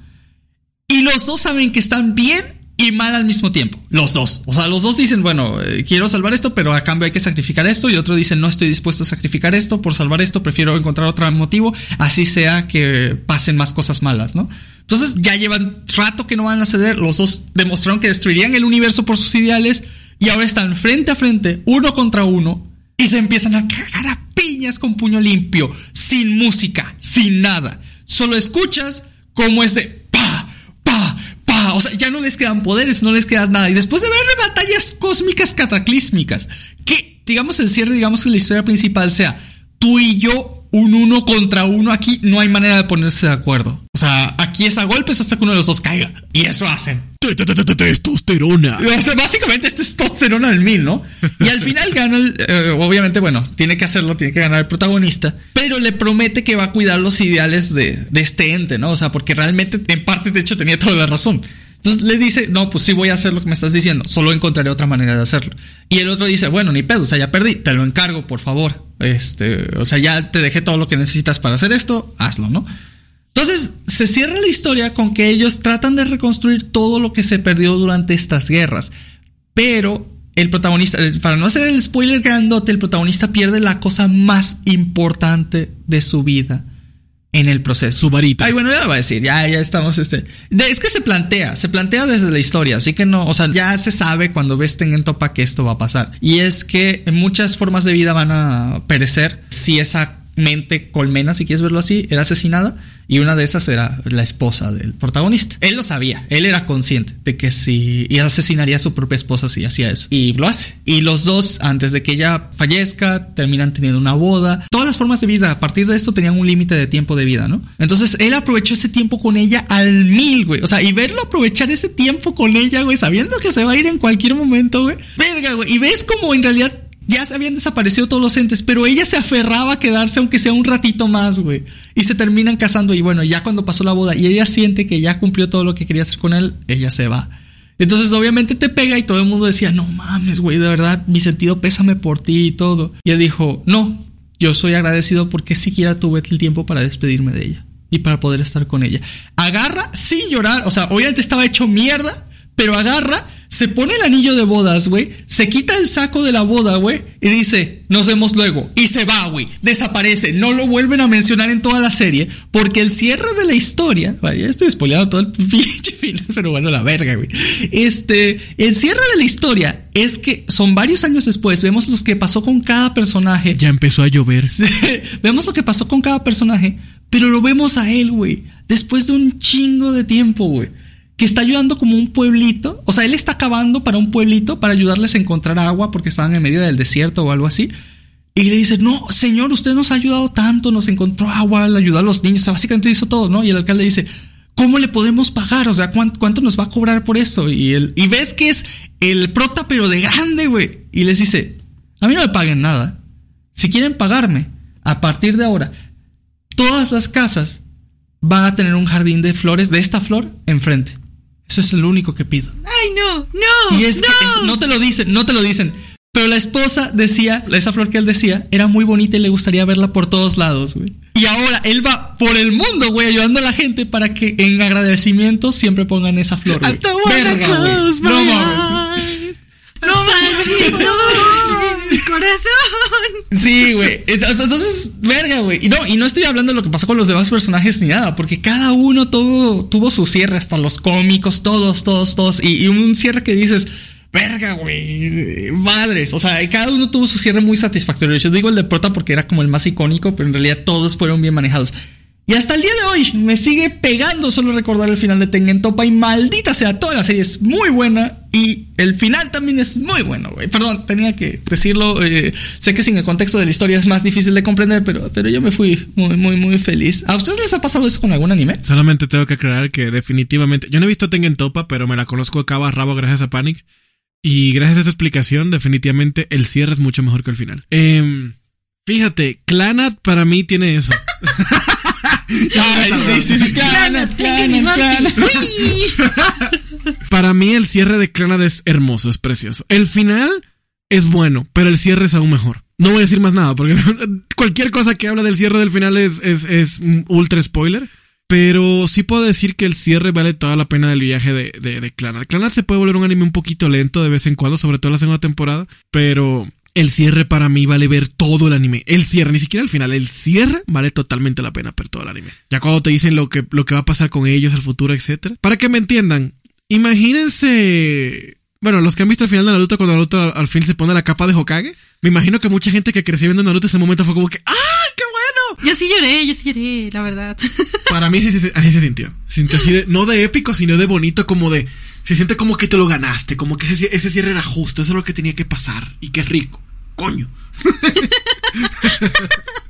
Y los dos saben que están bien y mal al mismo tiempo. Los dos. O sea, los dos dicen, bueno, eh, quiero salvar esto, pero a cambio hay que sacrificar esto. Y otro dice, no estoy dispuesto a sacrificar esto por salvar esto, prefiero encontrar otro motivo, así sea que pasen más cosas malas, ¿no? Entonces ya llevan rato que no van a ceder. Los dos demostraron que destruirían el universo por sus ideales y ahora están frente a frente, uno contra uno, y se empiezan a cagar a piñas con puño limpio, sin música, sin nada. Solo escuchas cómo es de. O sea, ya no les quedan poderes, no les queda nada. Y después de ver batallas cósmicas cataclísmicas, que digamos el cierre, digamos que la historia principal sea tú y yo un uno contra uno aquí, no hay manera de ponerse de acuerdo. O sea, aquí es a golpes hasta que uno de los dos caiga. Y eso hacen. Testosterona. O sea, básicamente este es testosterona al mil, ¿no? Y al final gana, el, eh, obviamente, bueno, tiene que hacerlo, tiene que ganar el protagonista, pero le promete que va a cuidar los ideales de, de este ente, ¿no? O sea, porque realmente, en parte, de hecho, tenía toda la razón. Entonces le dice, no, pues sí voy a hacer lo que me estás diciendo, solo encontraré otra manera de hacerlo. Y el otro dice, bueno, ni pedo, o sea, ya perdí, te lo encargo, por favor. Este, o sea, ya te dejé todo lo que necesitas para hacer esto, hazlo, ¿no? Entonces, se cierra la historia con que ellos tratan de reconstruir todo lo que se perdió durante estas guerras. Pero el protagonista, para no hacer el spoiler grandote, el protagonista pierde la cosa más importante de su vida en el proceso. Su varita. Ay, bueno, ya lo voy a decir, ya, ya estamos, este. de- es que se plantea, se plantea desde la historia, así que no, o sea, ya se sabe cuando ves Tengen Topa que esto va a pasar. Y es que muchas formas de vida van a perecer si esa mente colmena, si quieres verlo así, era asesinada y una de esas era la esposa del protagonista. Él lo sabía, él era consciente de que si y asesinaría a su propia esposa si hacía eso y lo hace. Y los dos antes de que ella fallezca terminan teniendo una boda. Todas las formas de vida a partir de esto tenían un límite de tiempo de vida, ¿no? Entonces él aprovechó ese tiempo con ella al mil, güey. O sea, y verlo aprovechar ese tiempo con ella, güey, sabiendo que se va a ir en cualquier momento, güey. Verga, güey. Y ves como en realidad ya se habían desaparecido todos los entes, pero ella se aferraba a quedarse aunque sea un ratito más, güey. Y se terminan casando y bueno, ya cuando pasó la boda y ella siente que ya cumplió todo lo que quería hacer con él, ella se va. Entonces obviamente te pega y todo el mundo decía, no mames, güey, de verdad, mi sentido pésame por ti y todo. Y él dijo, no, yo soy agradecido porque siquiera tuve el tiempo para despedirme de ella y para poder estar con ella. Agarra sin llorar, o sea, obviamente estaba hecho mierda, pero agarra, se pone el anillo de bodas, güey, se quita el saco de la boda, güey, y dice, nos vemos luego. Y se va, güey, desaparece, no lo vuelven a mencionar en toda la serie, porque el cierre de la historia, vaya, ya estoy spoileando todo el pinche final, pero bueno, la verga, güey. Este, el cierre de la historia es que son varios años después, vemos lo que pasó con cada personaje. Ya empezó a llover. Vemos lo que pasó con cada personaje, pero lo vemos a él, güey, después de un chingo de tiempo, güey, que está ayudando como un pueblito, o sea, él está cavando para un pueblito para ayudarles a encontrar agua porque estaban en medio del desierto o algo así. Y le dice, no, señor, usted nos ha ayudado tanto, nos encontró agua, le ayudó a los niños, o sea, básicamente hizo todo, ¿no? Y el alcalde dice, ¿cómo le podemos pagar? O sea, ¿cuánto, cuánto nos va a cobrar por esto? Y, él, y ves que es el prota, pero de grande, güey. Y les dice, a mí no me paguen nada. Si quieren pagarme, a partir de ahora, todas las casas van a tener un jardín de flores, de esta flor, enfrente. Eso es lo único que pido. Ay, no, no. Y es que no. es- no te lo dicen, no te lo dicen. Pero la esposa decía, esa flor que él decía, era muy bonita y le gustaría verla por todos lados, güey. Y ahora él va por el mundo, güey, ayudando a la gente para que en agradecimiento siempre pongan esa flor, güey. Verga, güey. No mames. No manches, no. Corazón. Sí, güey. Entonces, verga, güey. Y no, y no estoy hablando de lo que pasó con los demás personajes ni nada, porque cada uno tuvo, tuvo su cierre, hasta los cómicos, todos, todos, todos. Y, y un cierre que dices, verga, güey. Madres. O sea, cada uno tuvo su cierre muy satisfactorio. Yo digo el de Prota porque era como el más icónico, pero en realidad todos fueron bien manejados. Y hasta el día de hoy me sigue pegando solo recordar el final de Tengen Topa y maldita sea, toda la serie es muy buena y el final también es muy bueno, güey. Perdón, tenía que decirlo. eh, sé que sin el contexto de la historia es más difícil de comprender, pero, pero yo me fui muy, muy, muy feliz. ¿A ustedes les ha pasado eso con algún anime? Solamente tengo que aclarar que definitivamente. Yo no he visto Tengen Topa, pero me la conozco de cabo a rabo gracias a Panic. Y gracias a esa explicación, definitivamente el cierre es mucho mejor que el final. Em, fíjate, Clanat para mí tiene eso. Ay, sí, sí, sí. Para mí el cierre de Clanat es hermoso, es precioso. El final es bueno, pero el cierre es aún mejor. No voy a decir más nada, porque cualquier cosa que habla del cierre del final es, es, es ultra spoiler. Pero sí puedo decir que el cierre vale toda la pena del viaje de, de, de Clanat. Clanat se puede volver un anime un poquito lento de vez en cuando, sobre todo la segunda temporada. Pero el cierre para mí vale ver todo el anime. El cierre, ni siquiera el final. El cierre vale totalmente la pena ver todo el anime. Ya cuando te dicen lo que, lo que va a pasar con ellos, el futuro, etcétera. Para que me entiendan, imagínense. Bueno, los que han visto el final de Naruto cuando Naruto al, al fin se pone la capa de Hokage. Me imagino que mucha gente que creció viendo Naruto ese momento fue como que ¡Ay, qué bueno! Yo sí lloré, yo sí lloré, la verdad. Para mí sí, sí, sí, así se sintió. Se sintió así de, no de épico, sino de bonito, como de. Se siente como que te lo ganaste, como que ese, ese cierre era justo, eso es lo que tenía que pasar. Y qué rico. Coño.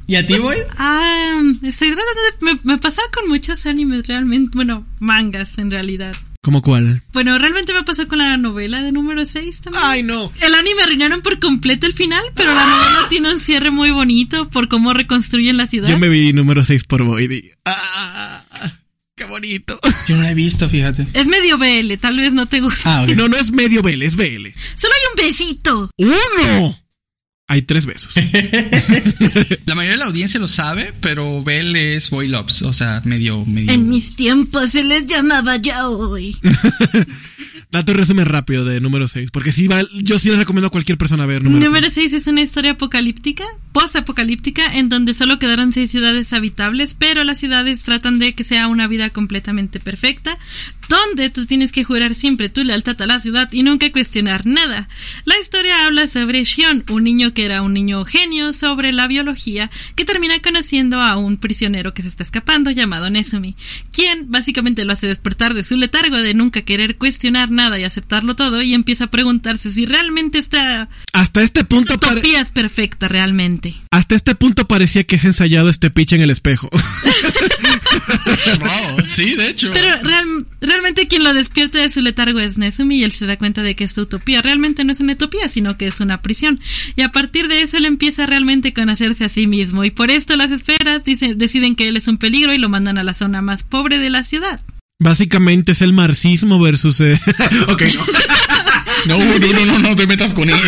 ¿Y a ti, Boy? Ah, estoy tratando de- me, me pasaba con muchos animes realmente, bueno, mangas en realidad. ¿Cómo cuál? Bueno, realmente me pasó con la novela de número 6 también. Ay, no. El anime arruinaron por completo el final, pero la novela tiene un cierre muy bonito por cómo reconstruyen la ciudad. Yo me vi número 6 por Void y... ¡Ah! ¡Qué bonito! Yo no la he visto, fíjate. Es medio BL, tal vez no te guste. Ah. No, no es medio BL, es BL. Solo hay un besito. ¡Uno! Hay tres besos. La mayoría de la audiencia lo sabe, pero Bell es Boy Loves, o sea, medio, medio. En mis tiempos se les llamaba yaoi. Dato y resumen rápido de número 6. Porque sí, va, yo sí les recomiendo a cualquier persona ver número, Número seis. 6 es una historia apocalíptica, post-apocalíptica, en donde solo quedaron seis ciudades habitables, pero las ciudades tratan de que sea una vida completamente perfecta, donde tú tienes que jurar siempre tu lealtad a la ciudad y nunca cuestionar nada. La historia habla sobre Shion, un niño que era un niño genio sobre la biología, que termina conociendo a un prisionero que se está escapando llamado Nesumi, quien básicamente lo hace despertar de su letargo de nunca querer cuestionar nada y aceptarlo todo y empieza a preguntarse si realmente esta Hasta este punto pare- utopía es perfecta realmente. hasta este punto parecía que es ensayado este pitch en el espejo. Wow, sí, de hecho. Pero real- realmente quien lo despierta de su letargo es Nesumi y él se da cuenta de que esta utopía realmente no es una utopía, sino que es una prisión. Y a partir de eso él empieza realmente a conocerse a sí mismo. Y por esto las esferas dice- deciden que él es un peligro y lo mandan a la zona más pobre de la ciudad. Básicamente es el marxismo versus... eh, ok, no. No, no, no, no, no te metas con eso.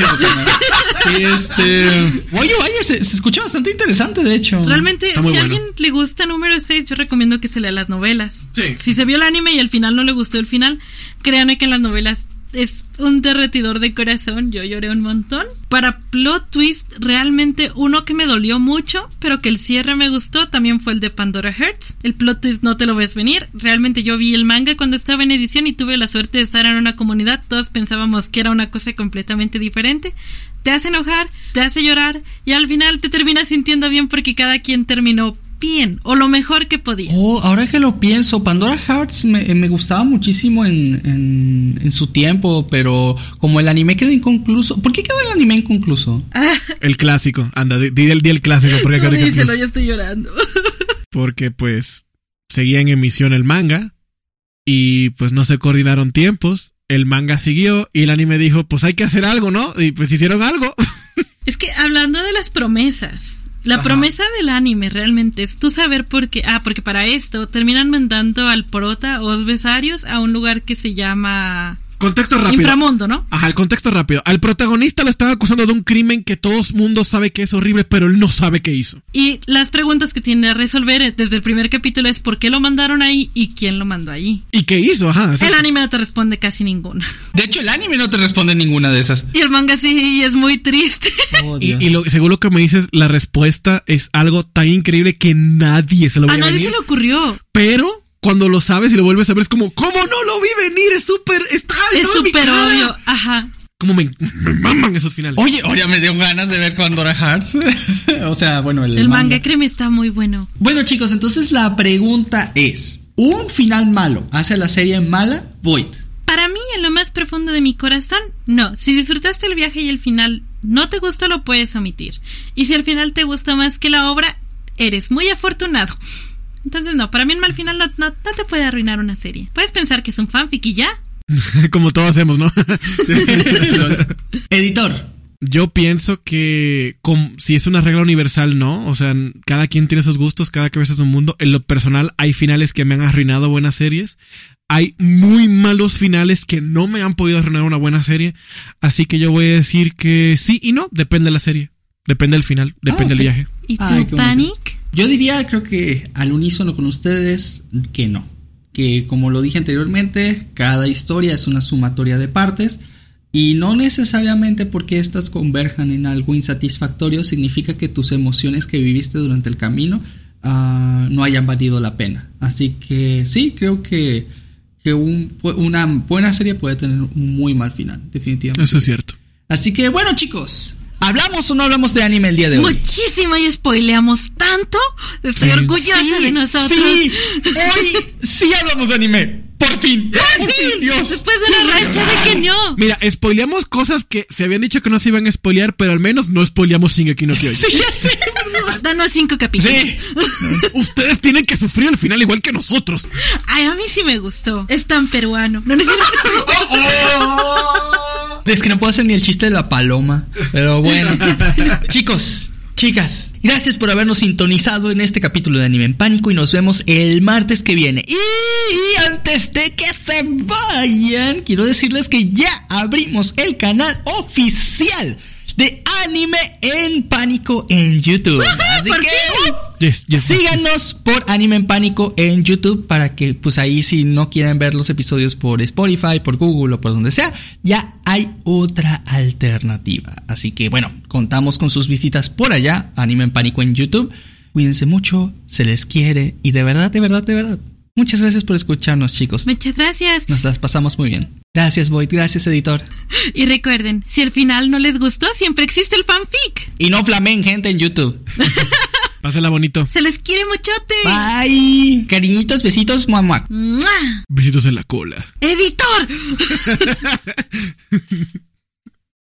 Este. Oye, vaya, se, se escucha bastante interesante, de hecho. Realmente, si a bueno. alguien le gusta número 6, yo recomiendo que se lea las novelas. Sí. Si se vio el anime y al final no le gustó el final, créanme que en las novelas es un derretidor de corazón. Yo lloré un montón. Para plot twist, realmente uno que me dolió mucho, pero que el cierre me gustó, también fue el de Pandora Hearts. El plot twist no te lo ves venir. Realmente yo vi el manga cuando estaba en edición y tuve la suerte de estar en una comunidad. Todos pensábamos que era una cosa completamente diferente. Te hace enojar, te hace llorar y al final te terminas sintiendo bien porque cada quien terminó bien o lo mejor que podía. Oh, ahora que lo pienso, Pandora Hearts me, me gustaba muchísimo en, en, en su tiempo, pero como el anime quedó inconcluso. ¿Por qué quedó el anime inconcluso? El clásico. Anda, di, di el, di el clásico porque, No, acá- díselo, ya estoy llorando. porque pues seguía en emisión el manga y pues no se coordinaron tiempos. El manga siguió y el anime dijo, pues hay que hacer algo, ¿no? Y pues hicieron algo. Es que hablando de las promesas, la Ajá. promesa del anime realmente es tú saber por qué. Ah, porque para esto terminan mandando al prota o Besarios a un lugar que se llama Contexto rápido. Inframundo, ¿no? Ajá, el contexto rápido. Al protagonista lo están acusando de un crimen que todo el mundo sabe que es horrible, pero él no sabe qué hizo. Y las preguntas que tiene a resolver desde el primer capítulo es por qué lo mandaron ahí y quién lo mandó allí. ¿Y qué hizo? Ajá. sí. El anime no te responde casi ninguna. De hecho, el anime no te responde ninguna de esas. Y el manga sí es muy triste. Oh, Y, y lo, según lo que me dices, la respuesta es algo tan increíble que nadie se lo A ve nadie venir. se le ocurrió. Pero cuando lo sabes y lo vuelves a ver es como, ¿cómo no lo vi venir? Es súper, está, Es súper cara". obvio. Ajá. Como me, me maman esos finales. Oye, ahora me dio ganas de ver Pandora Hearts. o sea, bueno, el, El manga, créeme, está muy bueno. Bueno, chicos, entonces la pregunta es: ¿un final malo hace la serie mala? Void. Para mí, en lo más profundo de mi corazón, no. Si disfrutaste el viaje y el final no te gustó, lo puedes omitir. Y si el final te gustó más que la obra, eres muy afortunado. Entonces, no, para mí el mal final no, no- no te puede arruinar una serie. Puedes pensar que es un fanfic y ya. Como todos hacemos, ¿no? Editor. Yo pienso que si es una regla universal, no. O sea, cada quien tiene sus gustos, cada cabeza es un mundo. En lo personal, hay finales que me han arruinado buenas series. Hay muy malos finales que no me han podido arruinar una buena serie. Así que yo voy a decir que sí y no. Depende de la serie. Depende del final. Depende ok. del viaje. ¿Y tú, Ay. Panic? Yo diría, creo que al unísono con ustedes, que no. Que como lo dije anteriormente, cada historia es una sumatoria de partes. Y no necesariamente porque estas converjan en algo insatisfactorio significa que tus emociones que viviste durante el camino ah, no hayan valido la pena. Así que sí, creo que, que un- una buena serie puede tener un muy mal final, definitivamente. Eso es cierto. Así que bueno chicos, ¿hablamos o no hablamos de anime el día de hoy? Muchísimo y spoileamos tanto. Estoy Sí. orgullosa de nosotros. Sí, hoy sí hablamos de anime. Por fin. ¡Por fin! Dios. Después de una racha de que no. Mira, spoileamos cosas que se habían dicho que no se iban a spoilear, pero al menos no spoileamos Shingeki no Kyojin. Sí, ya sé. Danos cinco capítulos. Sí. Ustedes tienen que sufrir el final igual que nosotros. Ay, a mí sí me gustó. Es tan peruano. No necesito. Es que no puedo hacer ni el chiste de la paloma. Pero bueno. Chicos, chicas, gracias por habernos sintonizado en este capítulo de Anime en Pánico y nos vemos el martes que viene. Y, y antes de que se vayan, quiero decirles que ya abrimos el canal oficial de Anime en Pánico en YouTube. Así ¿por que fin? Yes, yes, Síganos por Anime en Pánico en YouTube para que pues ahí si no quieren ver los episodios por Spotify, por Google o por donde sea, ya hay otra alternativa. Así que bueno, contamos con sus visitas por allá, Anime en Pánico en YouTube. Cuídense mucho, se les quiere y de verdad, de verdad, de verdad. Muchas gracias por escucharnos chicos. Muchas gracias. Nos las pasamos muy bien. Gracias Void, gracias editor. Y recuerden, si al final no les gustó, siempre existe el fanfic. Y no flamen gente en YouTube. Pásela bonito. Se les quiere muchote. Bye. Cariñitos, besitos, muamuac. ¡Mua! Besitos en la cola. ¡Editor!